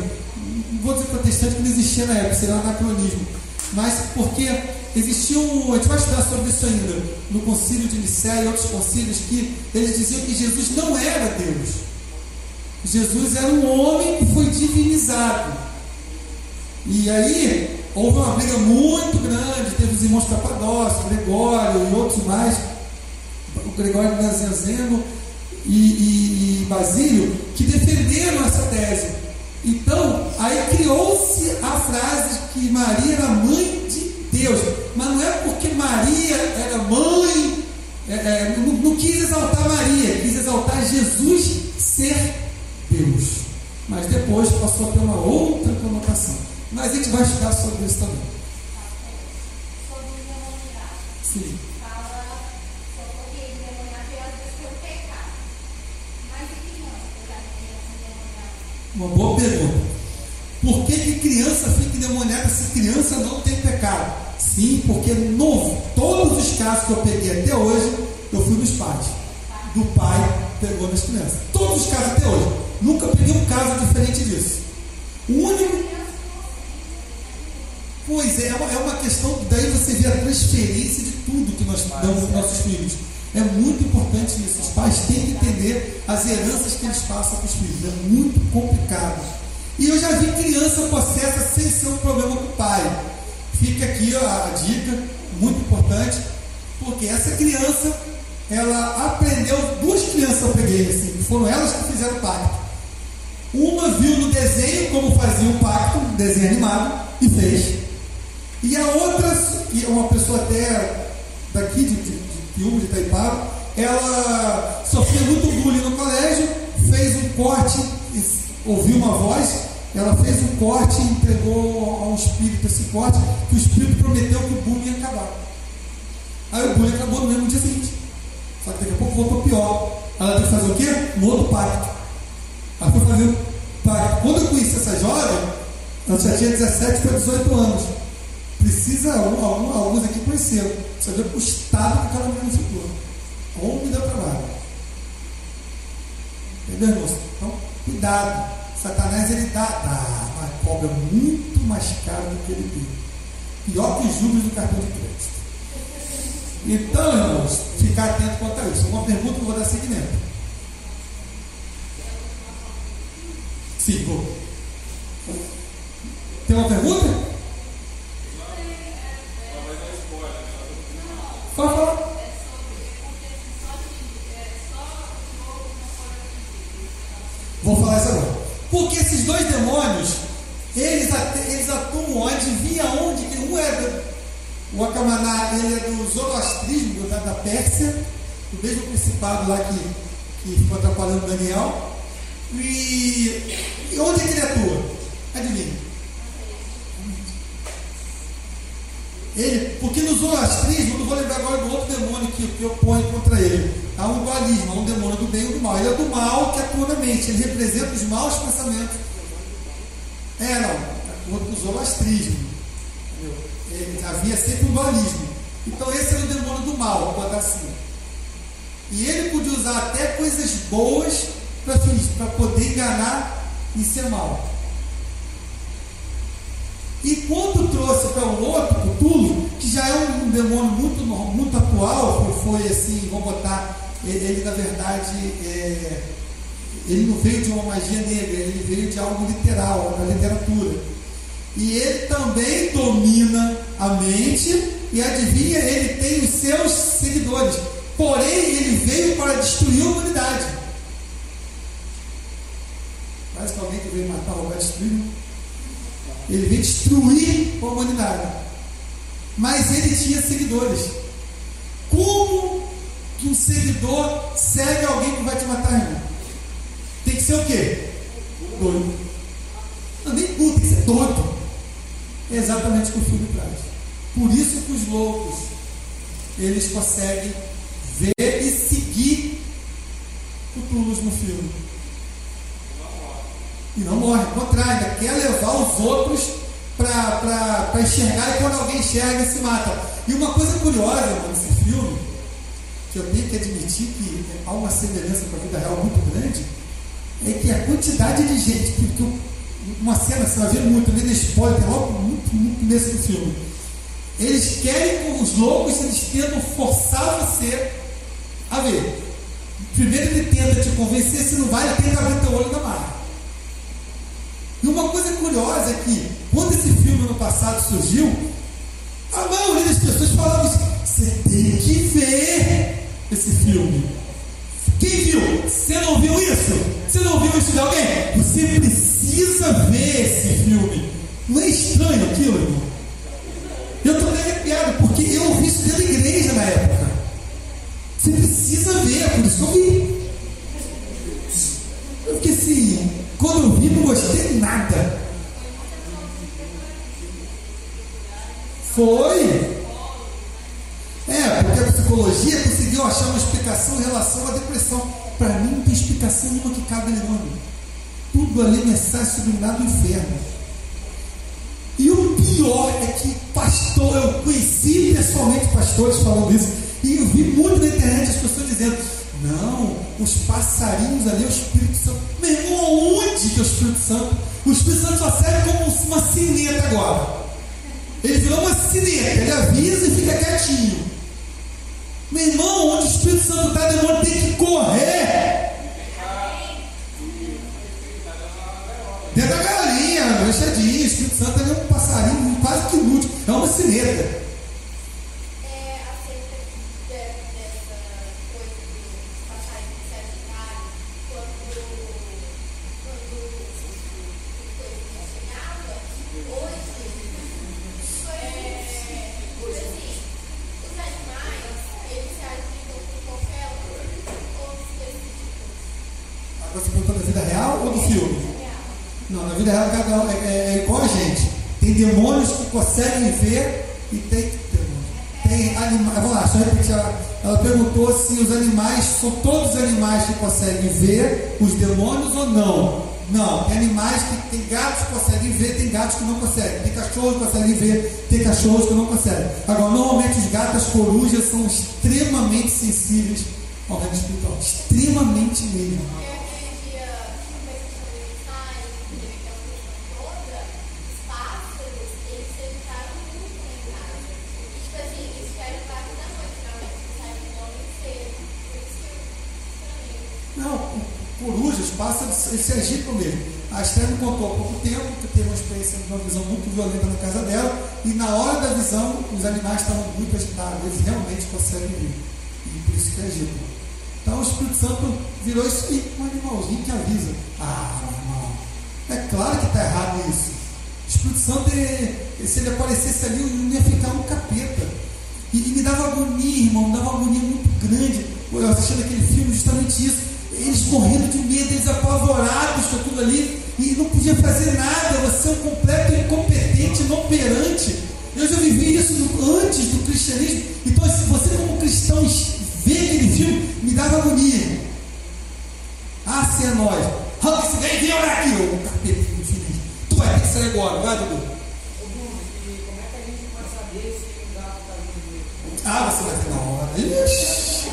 não vou dizer protestante que não existia na época, seria um anacronismo. mas porque existiam, a gente vai estudar sobre isso ainda, no concílio de Nicéia e outros concílios, que eles diziam que Jesus não era Deus. Jesus era um homem que foi divinizado. E aí houve uma briga muito grande, teve os irmãos Capadócio, Gregório e outros mais, Gregório Nazianzeno e, e, e Basílio, que defenderam essa tese. Então, aí criou-se a frase que Maria era mãe de Deus. Mas não é porque Maria era mãe, é, é, não, não quis exaltar Maria, quis exaltar Jesus ser Deus. Mas depois passou ter uma outra conotação. Mas a gente vai estudar sobre isso também. Sim. Fala sobre o endemoniado e às vezes pelo pecado. Mas e criança que já tem esse endemoniado? Uma boa pergunta. Por que, que criança fica endemoniada se criança não tem pecado? Sim, porque novo, todos os casos que eu peguei até hoje, eu fui nos pais. Do pai pegou nas crianças. Todos os casos até hoje. Nunca peguei um caso diferente disso. O único. Pois é, é uma, é questão. Daí você vê a transferência de tudo que nós damos aos nossos filhos. É muito importante isso. Os pais têm que entender as heranças que eles passam para os filhos. É muito complicado. E eu já vi criança possessa sem ser um problema com o pai. Fica aqui ó, a dica, muito importante, porque essa criança, ela aprendeu, duas crianças eu peguei assim, foram elas que fizeram o pacto. Uma viu no desenho como fazia o pacto, desenho animado, e fez. E a outra, uma pessoa até daqui de Piúma, de Itaipava, ela sofria muito bullying no colégio, fez um corte, ouviu uma voz, ela fez um corte e entregou ao espírito esse corte, que o espírito prometeu que o bullying ia acabar. Aí o bullying acabou no mesmo dia seguinte. Só que daqui a pouco voltou pior. Ela teve que fazer o quê? Um outro pacto. Ela foi fazer um pacto. Quando eu conheci essa jovem, ela já tinha 17 para 18 anos. Precisa, alguns, alguns aqui conheceram. Vê o estado que aquela menina ficou. Como me deu trabalho. Entendeu, irmãos? Então, cuidado. Satanás ele dá, dá, mas cobra muito mais caro do que ele deu. Pior que os juros do cartão de crédito. Então, irmãos, ficar atento quanto a isso. Uma pergunta que eu vou dar seguimento. Sim, vou. Tem uma pergunta? Pode falar. Vou falar isso agora. Porque esses dois demônios, eles, eles atuam, adivinha onde? Que um é do, o Akamaná, ele é do zoroastrismo, da, da Pérsia, do mesmo principado lá que, que ficou atrapalhando Daniel. E, e onde é que ele atua? Adivinha? Ele, porque no zoroastrismo, não vou lembrar agora do outro demônio que, que opõe contra ele. Há um dualismo, há um demônio do bem e do mal. Ele é do mal que atua na mente, ele representa os maus pensamentos. É, não, o zoroastrismo. Ele, havia sempre um dualismo. Então esse era o demônio do mal, vou botar assim. E ele podia usar até coisas boas para poder enganar e ser mal. E quando trouxe para o outro, Tulo, que já é um demônio muito, muito atual, foi assim, vou botar, ele, ele na verdade, é, ele não veio de uma magia negra, ele veio de algo literal, da literatura. E ele também domina a mente, e adivinha, ele tem os seus seguidores. Porém, ele veio para destruir a humanidade. Parece que alguém que veio matar ou vai destruir. Ele veio destruir a humanidade. Mas ele tinha seguidores. Como que um seguidor segue alguém que vai te matar, irmão? Tem que ser o quê? Doido. Não, nem puto, tem que ser doido. É exatamente o que o filme traz. Por isso que os loucos, eles conseguem ver e seguir o Tulus no filme. E não morre, ao contrário, quer levar os outros para enxergar e quando alguém enxerga se mata. E uma coisa curiosa nesse filme, que eu tenho que admitir que há uma semelhança com a vida real muito grande, é que a quantidade de gente, que, uma cena, você vai ver muito, nem spoiler, logo muito, muito nesse filme. Eles querem com os loucos, eles tentam forçar você a ver. Primeiro ele tenta te convencer, se não vai, ele tenta abrir teu olho na marra. E uma coisa curiosa é que, quando esse filme no passado surgiu, a maioria das pessoas falava assim, você tem que ver esse filme. Quem viu? Você não viu isso? Você não viu isso de alguém? Você precisa ver esse filme. Não é estranho aquilo, irmão? Eu estou arrepiado, porque eu ouvi isso dentro da igreja na época. Você precisa ver, é por isso que eu vi. Eu fiquei assim, quando eu vi, não gostei nada. Foi. É, porque a psicologia conseguiu achar uma explicação em relação à depressão. Para mim não tem explicação nenhuma que cabe ali, Tudo ali é mensagem subliminar do inferno. E o pior é que pastor, eu conheci pessoalmente pastores falando isso, e eu vi muito na internet as pessoas dizendo, não, os passarinhos ali o Espírito Santo. Meu irmão, onde que é o Espírito Santo? O Espírito Santo só serve como uma sineta agora. Ele virou uma sineta, ele avisa e fica quietinho. Meu irmão, onde o Espírito Santo está, demônio tem que correr. Dentro da galinha, fechadinho. O Espírito Santo é um passarinho quase que inútil. É uma sineta. São todos animais que conseguem ver os demônios ou não. Não, tem animais que tem gatos que conseguem ver, tem gatos que não conseguem, tem cachorros que conseguem ver, tem cachorros que não conseguem. Agora, normalmente os gatos as corujas são extremamente sensíveis ao reino espiritual, extremamente mesmo. Pássaros eles se agitam mesmo. A Esther me contou há pouco tempo que teve uma experiência de uma visão muito violenta na casa dela, e na hora da visão os animais estavam muito agitados, eles realmente conseguem ver. E por isso que agitam. Então o Espírito Santo virou isso aí, um animalzinho que avisa. Ah, meu irmão, é claro que está errado isso. O Espírito Santo, ele, se ele aparecesse ali, não ia ficar um capeta. E, e me dava agonia, irmão, me dava agonia muito grande. Eu assistindo aquele filme, justamente isso eles morrendo de medo, eles apavorados com aquilo ali, e não podia fazer nada, você é um completo incompetente, inoperante. Eu já vivi isso antes do cristianismo. Então, se você como cristão vê aquele filme, me dava agonia. Ah, se é nós. Arranca esse daí, vem orar aqui, ô capeta infeliz. Tu vai ter que sair agora, vai, Dudu. Ah, você vai ter na hora. Ixi,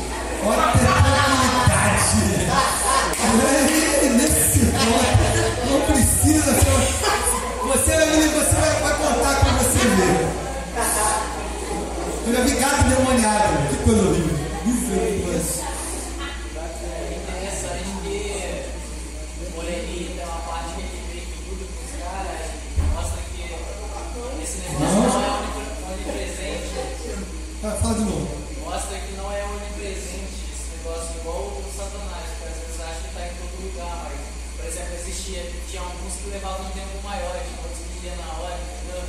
não precisa ser. Você, você vai, contar para você ver. Eu já vi gato demoniado. Que coisa. Misericórdia. Fala de lugar, mas, por exemplo, existia, tinha alguns que levavam um tempo maior, tinha outros que iam na hora, entendeu?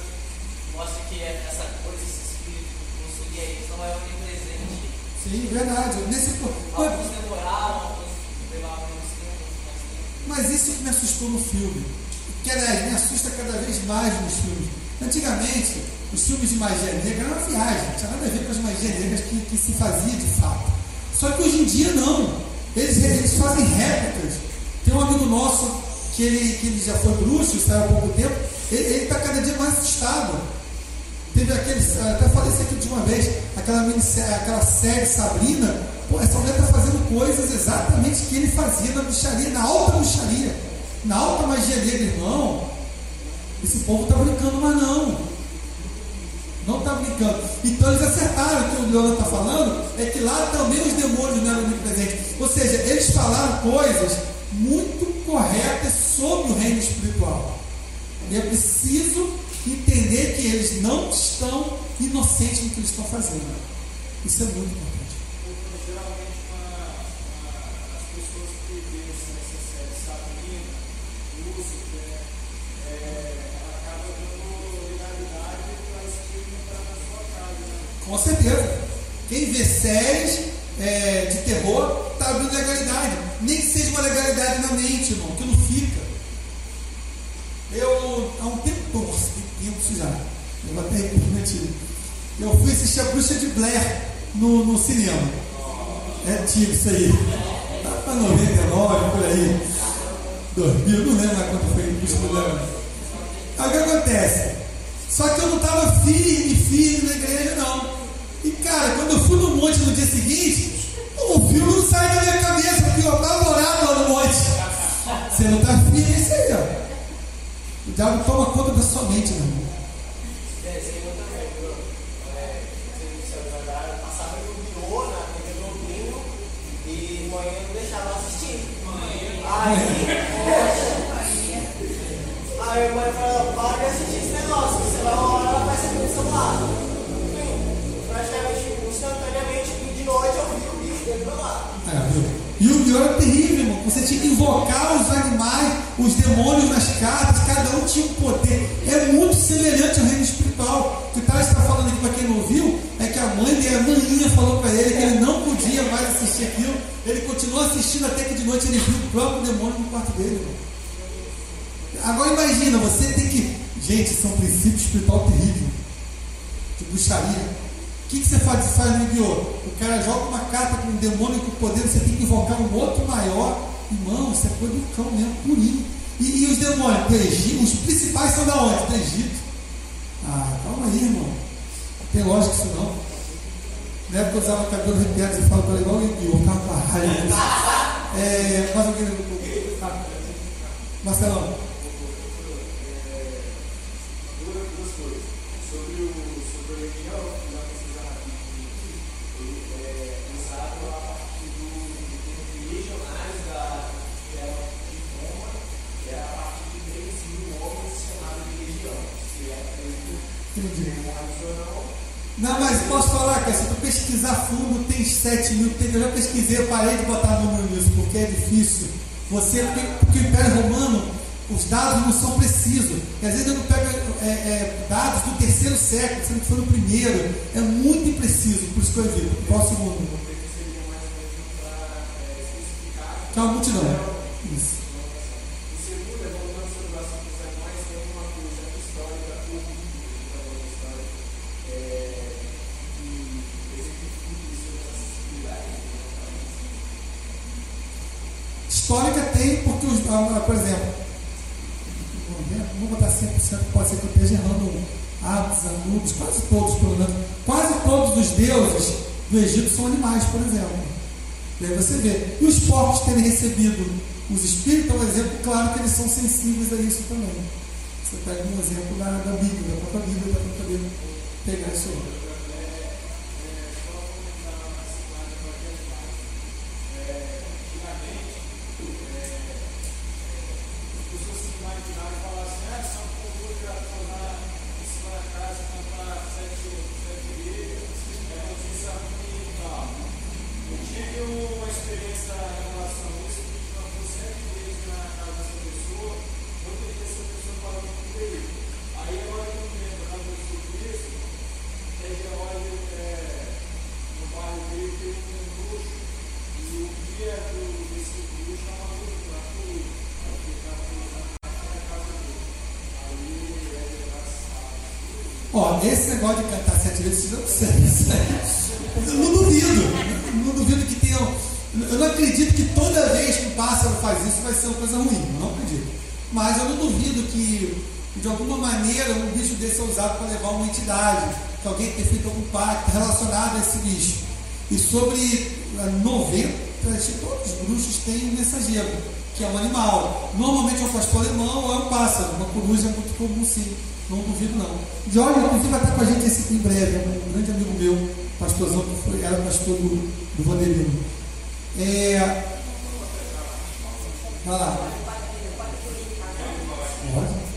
Mostra que é essa coisa, esse espírito que possuía eles não é onipresente. Sim, verdade. Nesse... Alguns demoraram, alguns levavam menos tempo, mais tempo. Mas isso que me assustou no filme. Que aliás, me assusta cada vez mais nos filmes. Antigamente, os filmes de magia negra eram uma viagem, não tinha nada a ver com as magias negras que, que se fazia de fato. Só que hoje em dia não. Eles, eles fazem réplicas tem um amigo nosso que ele, que ele já foi bruxo, saiu há pouco tempo, ele está cada dia mais assustado. Teve aquele, até falei isso aqui de uma vez, aquela, minissérie, aquela série Sabrina, pô, essa mulher está fazendo coisas exatamente que ele fazia na bruxaria, na alta bruxaria, na alta magia dele, irmão. Esse povo está brincando, mas não. Não está brincando. Então eles acertaram. O que o Leandro está falando é que lá também os demônios não eram onipresentes. Ou seja, eles falaram coisas muito corretas sobre o reino espiritual. E é preciso entender que eles não estão inocentes no que eles estão fazendo. Isso é muito importante. Geralmente, uma, uma, as pessoas que veem nessa série Sabrina, Lúcifer, é, ela acaba dando legalidade para esse filme entrar na sua casa. Né? Com certeza. Quem vê séries é, de terror está abrindo legalidade. Nem que seja uma legalidade na mente, irmão, que não fica. Eu, há um tempo, tem tempo já. Eu até repetir. Eu fui assistir a Bruxa de Blair no, no cinema. É antigo isso aí. Tá para 99, por aí. 2000, não lembro mais quando foi Bruxa de Blair. Aí o que acontece? Só que eu não estava firme, firme na igreja, não. E cara, quando eu fui no monte no dia seguinte, o filme não sai da minha cabeça, porque eu apavorado lá no monte. Você não está firme, é isso aí, ó. O diabo toma conta da sua mente, meu irmão. Deixava assistir. Aí, aí a mãe falou, para de assistir esse negócio, você vai uma hora ela vai ser no celular. Instantaneamente, de noite eu vi o bicho. É, viu? E o pior é terrível, irmão. Você tinha que invocar os animais, os demônios nas cartas, cada um tinha um poder. É muito semelhante ao reino espiritual. O que o Thales está falando aqui para quem não ouviu, é que a mãe dele, a maninha, falou para ele que ele não podia mais assistir aquilo. Ele continuou assistindo até que de noite ele viu o próprio demônio no quarto dele, irmão. Agora imagina, você tem que. Gente, isso é um princípio espiritual terrível. De bruxaria. O que, que você faz, faz no Yu-Gi-Oh? O cara joga uma carta com um demônio com poder, você tem que invocar um outro maior. Irmão, isso é coisa do cão mesmo, purinho. E, e os demônios do Egito, os principais são da onde? Do Egito. Ah, calma aí, irmão. Não tem lógica isso não. Na época eu usava cabelo arrepiado, você fala para igual o Yu-Gi-Oh, tava com a raiva. [LAUGHS] É, mais alguém. Ah, Marcelão. Não, mas posso falar que se tu pesquisar fundo, tem 7 mil, tem, eu já pesquisei, eu parei de botar número nisso, porque é difícil. Você, porque, o Império Romano, os dados não são precisos. E às vezes eu não pego é, é, dados do terceiro século, sendo que foi no primeiro. É muito impreciso, por isso que eu evito. Qual o por exemplo. E aí você vê. E os porcos terem recebido os espíritos é um exemplo claro que eles são sensíveis a isso também. Você pega um exemplo da, da Bíblia, da própria Bíblia, para poder pegar isso. Aí agora eu me lembro, quando eu sobre isso, teve a hora é, no bairro dele teve um bruxo e o guia do, desse bruxo chamava o a polícia. Aí ficava na casa dele. Aí ele é engraçado. Ó, esse negócio de cantar sete vezes, isso não serve. isso aí. Eu não duvido. Eu não duvido que tenha. Eu não acredito que toda vez que um pássaro faz isso vai ser uma coisa ruim. Eu não acredito. Mas eu não duvido que, de alguma maneira, um bicho desse é usado para levar uma entidade. Que alguém tenha feito algum pacto relacionado a esse bicho. E sobre eh, 90, acho que todos os bruxos têm um mensageiro, que é um animal. Normalmente é um pastor alemão ou é um pássaro. Uma coruja é muito comum sim. Não duvido não. Jorge, inclusive, vai estar com a gente esse, em breve, um grande amigo meu, pastorzão que foi, era pastor do, do Vanderino. É... Vai lá. Pode.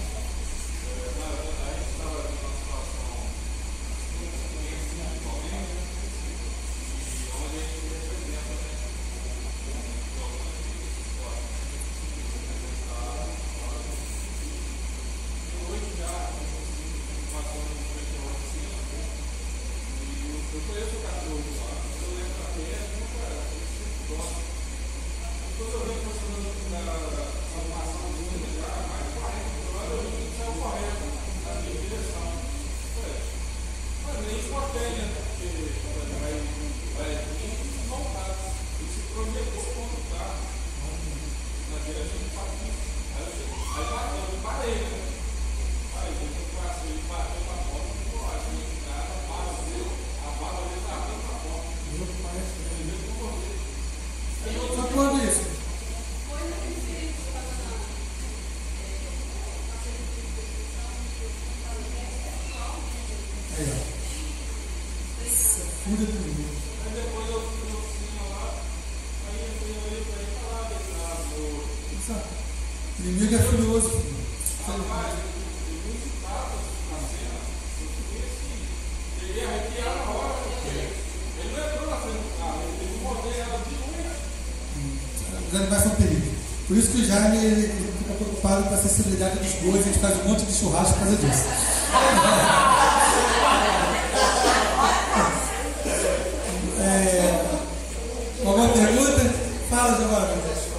Só quando isso? Aí, ó. Essa fúria do inimigo. Isso, O inimigo é furioso. filho. Os animais são terríveis. Jaime ele fica preocupado com a acessibilidade dos bois, a gente faz um monte de churrasco por causa disso. [LAUGHS] É, alguma pergunta? Fala, Giovanna.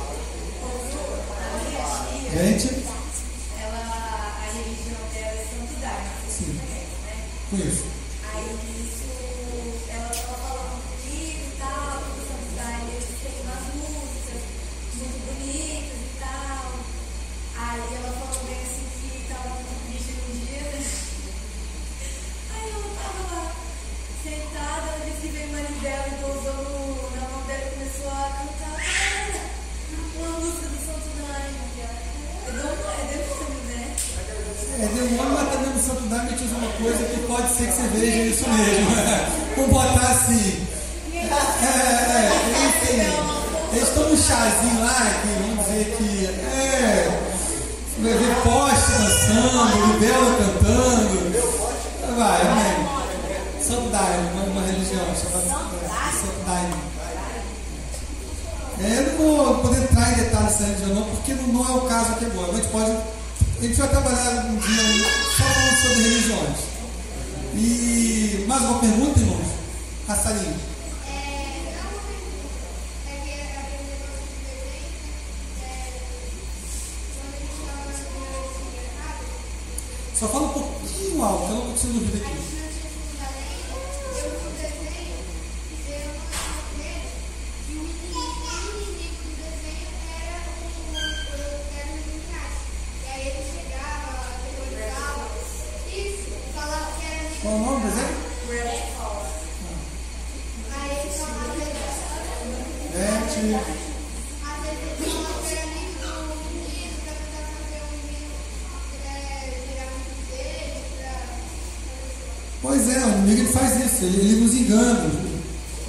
Ele ele, nos engana.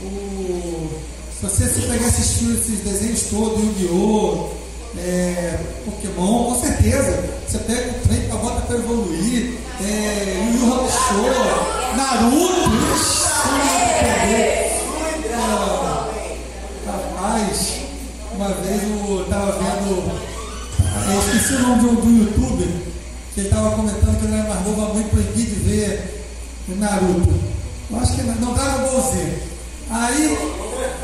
O, se você pegar e assistir esses desenhos todos, Yu-Gi-Oh!, é, Pokémon, com certeza. Você pega o trem pra bota pra evoluir, é, Yu Yu Hakusho, Naruto, Rapaz, uma vez eu tava vendo, eu esqueci o nome de um do youtuber, que ele tava comentando que ele era mais novo, a mãe proibia de ver Naruto. Eu acho que não, Ball Z. Aí,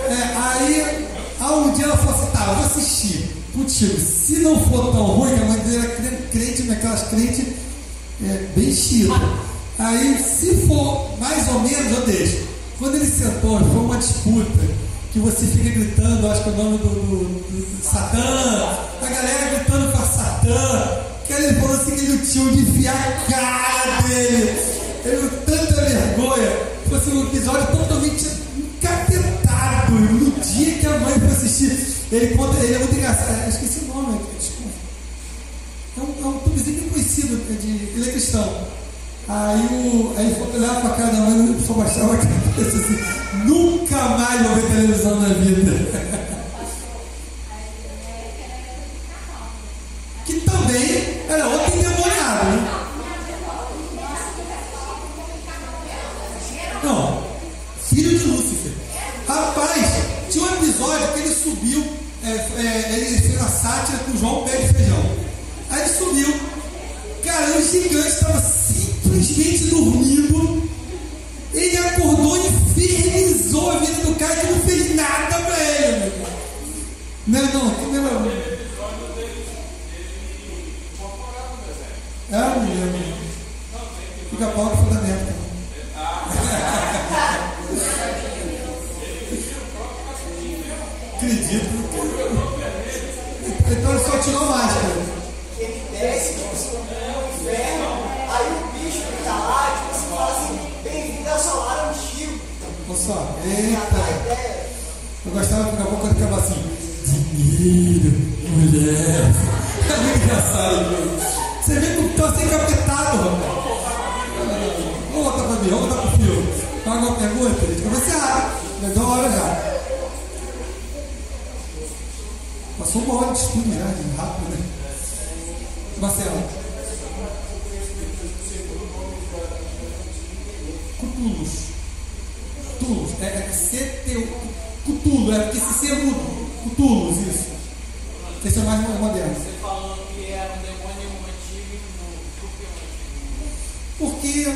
é, aí, aí um dia ela falou assim, tá, eu vou assistir contigo. Se não for tão ruim, a mãe dele era cre- crente, naquelas crentes é, bem chita. Aí, se for mais ou menos, eu deixo. Quando ele sentou, foi uma disputa, que você fica gritando, acho que é o nome do, do, do Satã, a galera gritando para Satã, que ele falou assim que ele tinha de enfiar a cara dele. Ele com tanta vergonha. Foi assim, um episódio totalmente encapetado. No dia que a mãe foi assistir, ele conta, ele é muito engraçado. Eu esqueci o nome, desculpa. É um, é um conhecido, de, ele é cristão. Aí, o, aí foi olhar pra cara da mãe e só baixava a cabeça assim, nunca mais vou ver televisão na vida. [LAUGHS] sátira com João de Feijão. Aí ele subiu. Cara, o gigante estava simplesmente dormindo. Ele acordou e infernizou a vida do cara que não fez nada pra ele. Não, não, que é. É, não lembro. Fica pau que Então ele só tirou máscara. Ele desce, no inferno. Aí o bicho que tá lá, tipo assim, fala assim: bem-vindo ao salário antigo. Olha só, dá eita. Eu gostava que a pouco ele ficava assim: dinheiro, mulher. [LAUGHS] É muito engraçado. Você vê como está assim capetado, rapaz. Vamos voltar para mim, vamos voltar para o filme. Tem alguma pergunta? A gente começar. Já deu uma hora já. Passou uma hora de estudo já, de rápido, né? Marcelo. Cutulos. Cutulos. É, é CTU. Cutulo, é porque esse C é mudo. Cutulos, isso. Esse é mais moderno. Você falou que era um demônio antigo? Porque,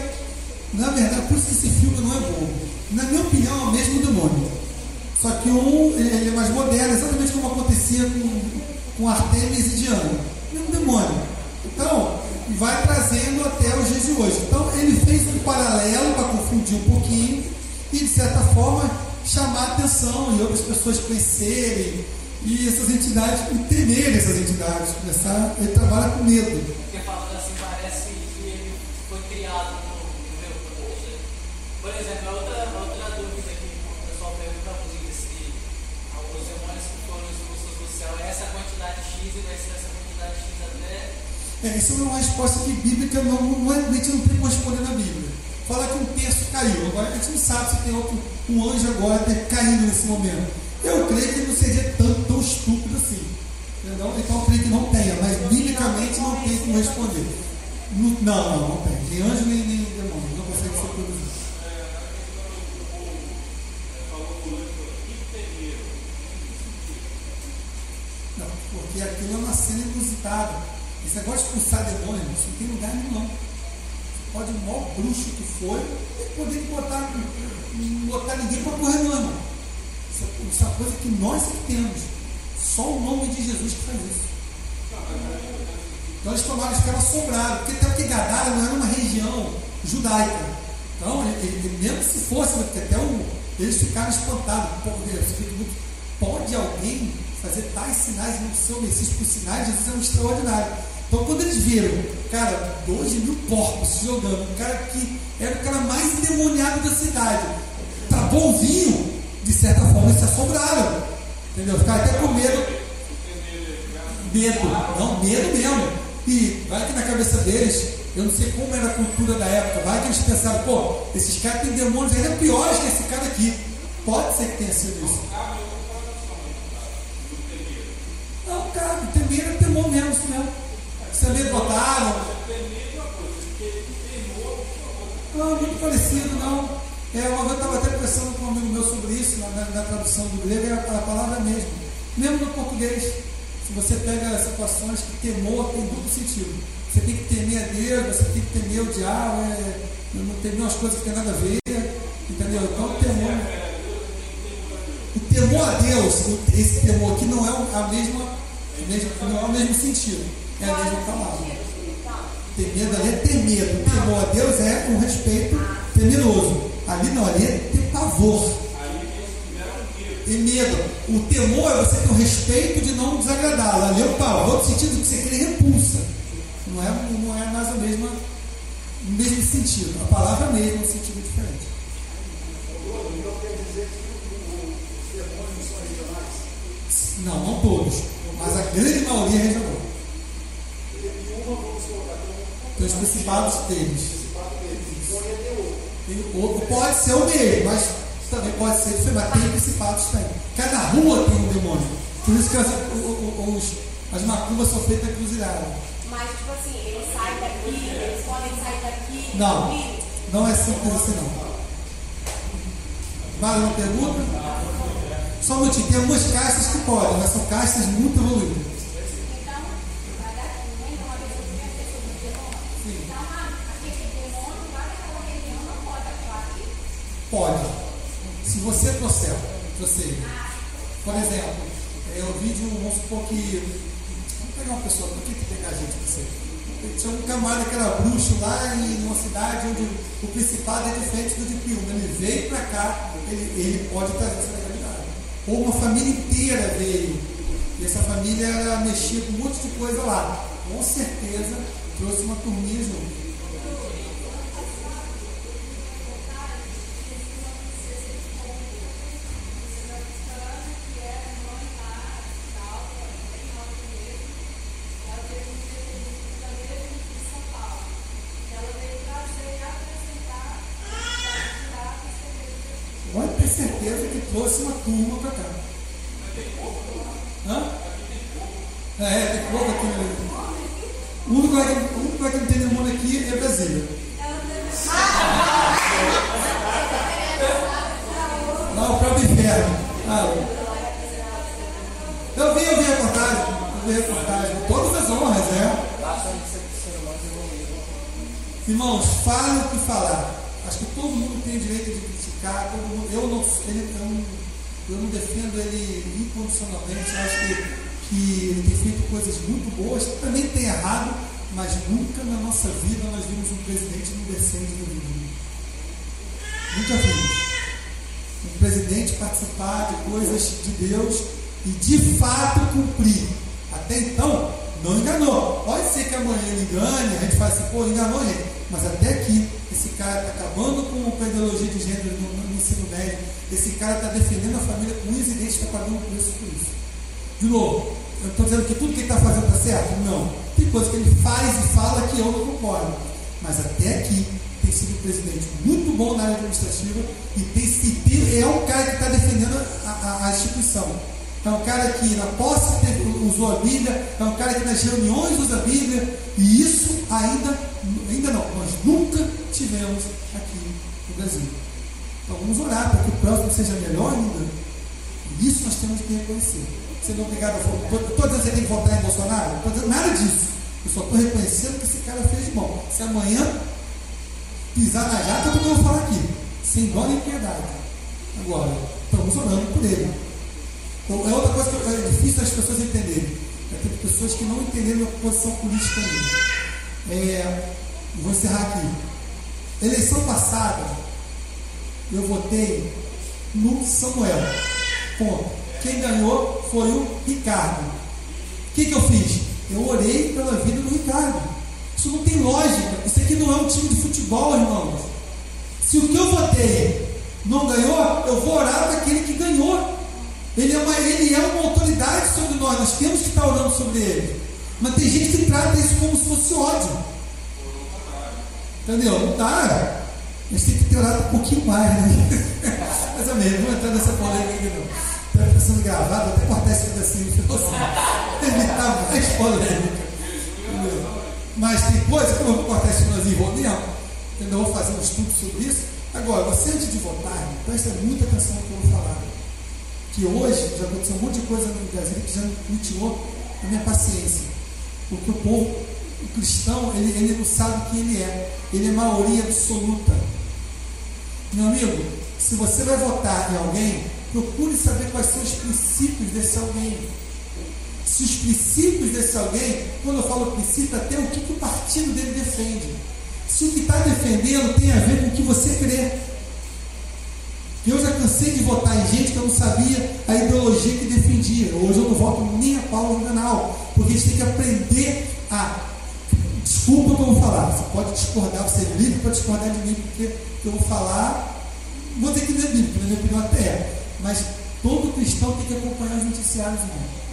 na verdade, por isso que esse filme não é bom. Na minha opinião, é o mesmo demônio. Só que um ele é mais moderno, exatamente como acontecia com, com Artemis e Diana. Mesmo demônio. Então, vai trazendo até os dias de hoje. Então, ele fez um paralelo para confundir um pouquinho e, de certa forma, chamar a atenção e outras pessoas conhecerem e essas entidades, e temerem essas entidades. Começar, ele trabalha com medo. Porque falando assim, parece que ele foi criado. Entendeu? Por exemplo, a outra dúvida que o pessoal pergunta comigo se os demônios que foram expulsos do céu é essa quantidade X e vai ser essa quantidade X até. É, isso é uma resposta que bíblica não, não, é- a gente não tem como responder na Bíblia. Fala que um terço caiu. Agora a gente não sabe se tem outro, um anjo agora caído nesse momento. Eu creio que não seria tão, tão estúpido assim. Entendeu? Então eu creio que não tenha, mas biblicamente não tem como responder. Não, não, não tem. Nem anjo nem, nem demônio. Não consegue ser produzido. Não, porque aquilo é uma cena inusitada. Esse negócio de expulsar demônio, isso não tem lugar nenhum. Pode o maior bruxo que for, tem poder de botar, botar ninguém para correr não, irmão. Isso é, isso é uma coisa que nós é que temos. Só o nome de Jesus que faz isso. Então eles tomaram, eles ficaram assombrados, porque até porque Gadara não era uma região judaica. Então, ele, ele- mesmo se fosse, porque até o, eles ficaram espantados. Pô, Deus, pode alguém fazer tais sinais no seu Messias por sinais? Jesus é um extraordinário. Então, quando eles viram, cara, 12 mil porcos se jogando, um cara que era o cara mais endemoniado da cidade, tá bonzinho, de certa forma, eles se assombraram. Entendeu? Ficaram até com medo. Medo, não, medo mesmo. E vai que na cabeça deles, eu não sei como era a cultura da época, vai que eles pensaram, pô, esses caras têm demônios ainda piores que esse cara aqui. Pode ser que tenha sido isso. Mesmo, medo botaram. Não, muito parecido, não. É, uma vez eu estava até conversando com um amigo meu sobre isso, na, na- na tradução do grego, é a, a palavra mesmo. Mesmo no português, se você pega situações que temor tem duplo sentido. Você tem que temer a Deus, você tem que temer o diabo, é, não temer umas coisas que tem nada a ver, entendeu? Então, o temor. O temor a Deus, esse temor aqui não é a mesma, a mesma- não é o mesmo sentido, é a mesma palavra. Ter medo ali é ter medo. O temor a Deus é um respeito temeroso. Ali não, ali é ter pavor. Ter medo. O temor é você ter o respeito de não desagradá-lo. Ali é o pavor no sentido que você querer repulsa. Não é, não é mais a mesma, o mesmo sentido. A palavra mesmo, um sentido diferente. Então quer dizer que os demônios são regionais. Não, não todos. Mas a grande maioria é. E tem um Tem os principados deles. principado deles. Ele, ou, pode ser o mesmo, mas também pode ser diferente. Mas tem principados, tem. Cada rua tem um demônio. Por isso que as, os, as macumbas são feitas encruzilhadas. Mas, tipo assim, eles saem daqui, eles podem sair daqui. Não, não é simples assim não. Mais uma pergunta? Só um minutinho, tem algumas caixas que podem, mas são caixas muito evoluídas. É pode. Se você trouxer, você. Por exemplo, eu vi de um, vamos supor que. Vamos pegar uma pessoa, por que, que pegar a gente você? Tinha um camarada que era bruxo lá em uma cidade onde o principado é diferente do de Piúma. Ele veio para cá, ele, ele pode trazer. Ou uma família inteira veio. E essa família mexia com um monte de coisa lá. Com certeza trouxe uma turminha junto. Que na posse usou a Bíblia, é um cara que nas reuniões usa a Bíblia, e isso ainda, ainda não, nós nunca tivemos aqui no Brasil. Então vamos orar para que o próximo seja melhor ainda. E isso nós temos que reconhecer. Você não é obrigado a. Estou dizendo que tem que votar em Bolsonaro? Nada disso. Eu só estou reconhecendo que esse cara fez de bom. Se amanhã pisar na jata, eu vou falar aqui. Sem dó nem piedade. Agora, estamos orando por ele. Então, é outra coisa que é difícil das pessoas entenderem. É ter pessoas que não entenderam a posição política ainda. É, vou encerrar aqui. Eleição passada, eu votei no Samuel. Ponto. Quem ganhou foi o Ricardo. O que, que eu fiz? Eu orei pela vida do Ricardo. Isso não tem lógica. Isso aqui não é um time de futebol, irmãos. Se o que eu votei não ganhou, eu vou orar para aquele que ganhou. Ele é, uma, ele é uma autoridade sobre nós, nós temos que estar orando sobre ele. Mas tem gente que trata isso como se fosse ódio. Entendeu? Não está. A gente tem que ter orado um pouquinho mais, né? Ou menos, não vou entrar nessa polêmica aqui não. Está sendo gravado, até cortar esse pedacinho [LAUGHS] para você evitar mais polêmica. Entendeu? Mas tem coisa que eu vou cortar esse finalzinho, vou mesmo. Entendeu? Eu vou fazer um estudo sobre isso. Agora, você antes de votar, presta muita atenção no que eu vou falar que hoje já aconteceu um monte de coisa no Brasil que já me tirou a minha paciência. Porque o povo, o cristão, ele, ele não sabe quem ele é. Ele é maioria absoluta. Meu amigo, se você vai votar em alguém, procure saber quais são os princípios desse alguém. Se os princípios desse alguém, quando eu falo princípio, até o que, que o partido dele defende. Se o que está defendendo tem a ver com o que você crê. Eu já cansei de votar em gente que eu não sabia a ideologia que defendia. Hoje eu não voto nem a Paulo Canal, porque a gente tem que aprender a. Desculpa o que eu vou falar, você pode discordar, você é livre para discordar de mim, porque eu vou falar, vou ter que não é bíblico, na minha opinião até é, mas todo cristão tem que acompanhar os noticiários, irmão.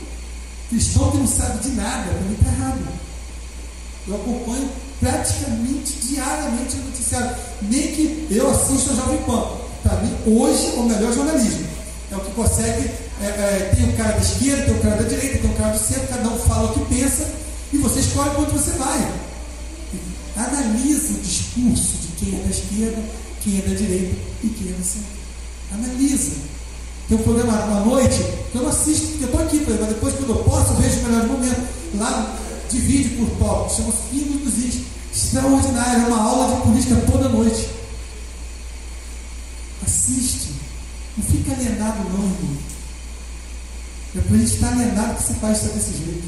Cristão que não sabe de nada, para mim está errado. Eu acompanho praticamente diariamente no noticiário. Nem que eu assisto a Jovem Pan. Para mim, hoje, o melhor jornalismo. É o que consegue. É, é, tem o cara da esquerda, tem o cara da direita, tem o cara do centro, cada um fala o que pensa e você escolhe quando você vai. Analisa o discurso de quem é da esquerda, quem é da direita e quem é do centro. Analisa. Tem um programa à noite que eu não assisto, porque eu estou aqui, mas depois, quando eu posso, eu vejo o melhor momento. Lá divide por tópicos, chama-se Pingos dos. Extraordinário, é uma aula de política toda noite. Fica alienado, não, irmão. É por a gente estar alienado que esse país está desse jeito.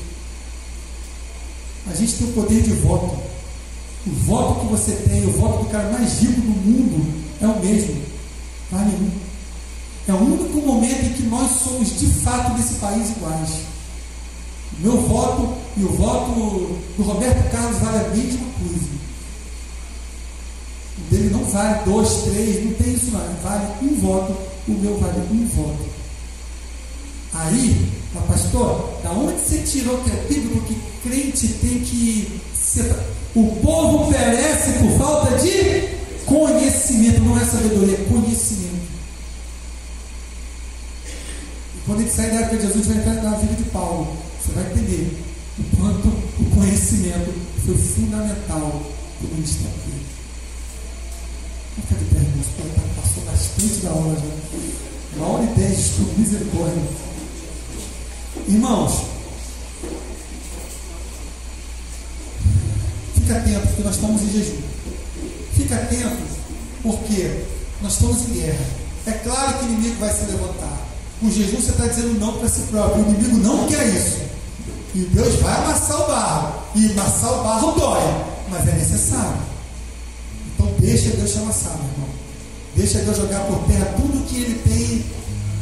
A gente tem o poder de voto. O voto que você tem, o voto do cara mais rico do mundo, é o mesmo. Vale. É o único momento em que nós somos de fato desse país iguais. O meu voto e o voto do Roberto Carlos vale a mesma coisa. Dele não vale dois, três, não tem isso não. Vale um voto, o meu vale um voto. Aí, pastor, da onde você tirou que é bíblico que crente tem que ser. O povo perece por falta de conhecimento, não é sabedoria, é conhecimento. E quando gente sai da época de Jesus, vai entrar na vida de Paulo. Você vai entender o quanto o conhecimento foi fundamental para o ministério dele. Ficar de pé, irmãos, porque passou bastante da hora já. Uma hora e dez de estudo, misericórdia. Irmãos, fica atento, porque nós estamos em jejum. Fica atento, porque nós estamos em guerra. É claro que o inimigo vai se levantar. O jejum você está dizendo não para si próprio. O inimigo não quer isso. E Deus vai amassar o barro. E amassar o barro dói, mas é necessário. Deixa Deus te amassar, meu irmão. Deixa Deus jogar por terra tudo que ele tem,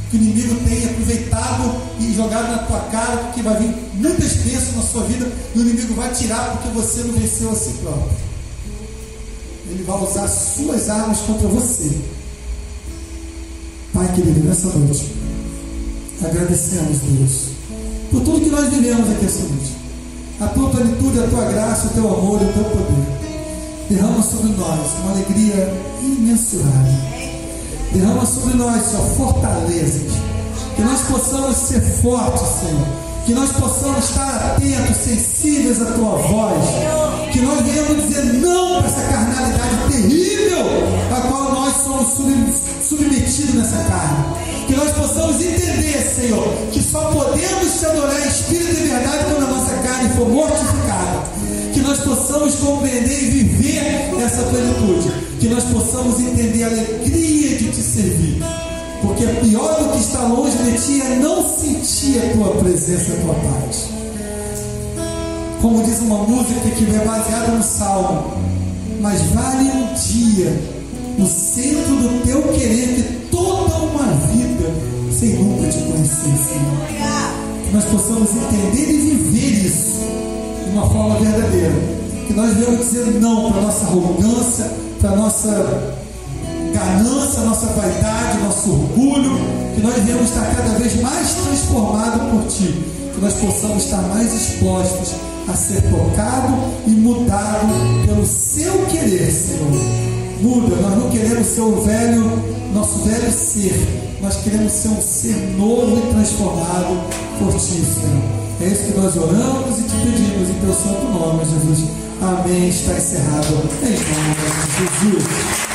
que o inimigo tem aproveitado e jogado na tua cara, porque vai vir muitas bênçãos na sua vida e o inimigo vai tirar porque você não venceu a si próprio. Ele vai usar suas armas contra você. Pai querido, nessa noite, agradecemos, Deus por tudo que nós vivemos aqui essa noite. A tua plenitude, a tua graça, o teu amor e o teu poder. Derrama sobre nós uma alegria imensurável. Derrama sobre nós, Senhor, fortalezas. Que nós possamos ser fortes, Senhor. Que nós possamos estar atentos, sensíveis à tua voz. Que nós venhamos dizer não para essa carnalidade terrível a qual nós somos submetidos nessa carne que nós possamos entender, Senhor, que só podemos te adorar em espírito e verdade quando a nossa carne for mortificada. Nós possamos compreender e viver essa plenitude. Que nós possamos entender a alegria de te servir. Porque pior do que estar longe de ti é não sentir a tua presença, a tua paz. Como diz uma música que é baseada no Salmo, mas vale um dia no centro do teu querer que toda uma vida sem nunca te conhecer, Senhor. Que nós possamos entender e viver isso de uma forma verdadeira. Que nós devemos dizer não para nossa arrogância, para nossa ganância, nossa vaidade, nosso orgulho. Que nós devemos estar cada vez mais transformados por Ti. Que nós possamos estar mais expostos a ser tocado e mudado pelo Seu querer, Senhor muda. Nós não queremos ser o velho, nosso velho ser. Nós queremos ser um ser novo e transformado por Ti, Senhor. É isso que nós oramos e te pedimos em Teu santo nome, Jesus. Amém. Está encerrado. Em nome de Jesus.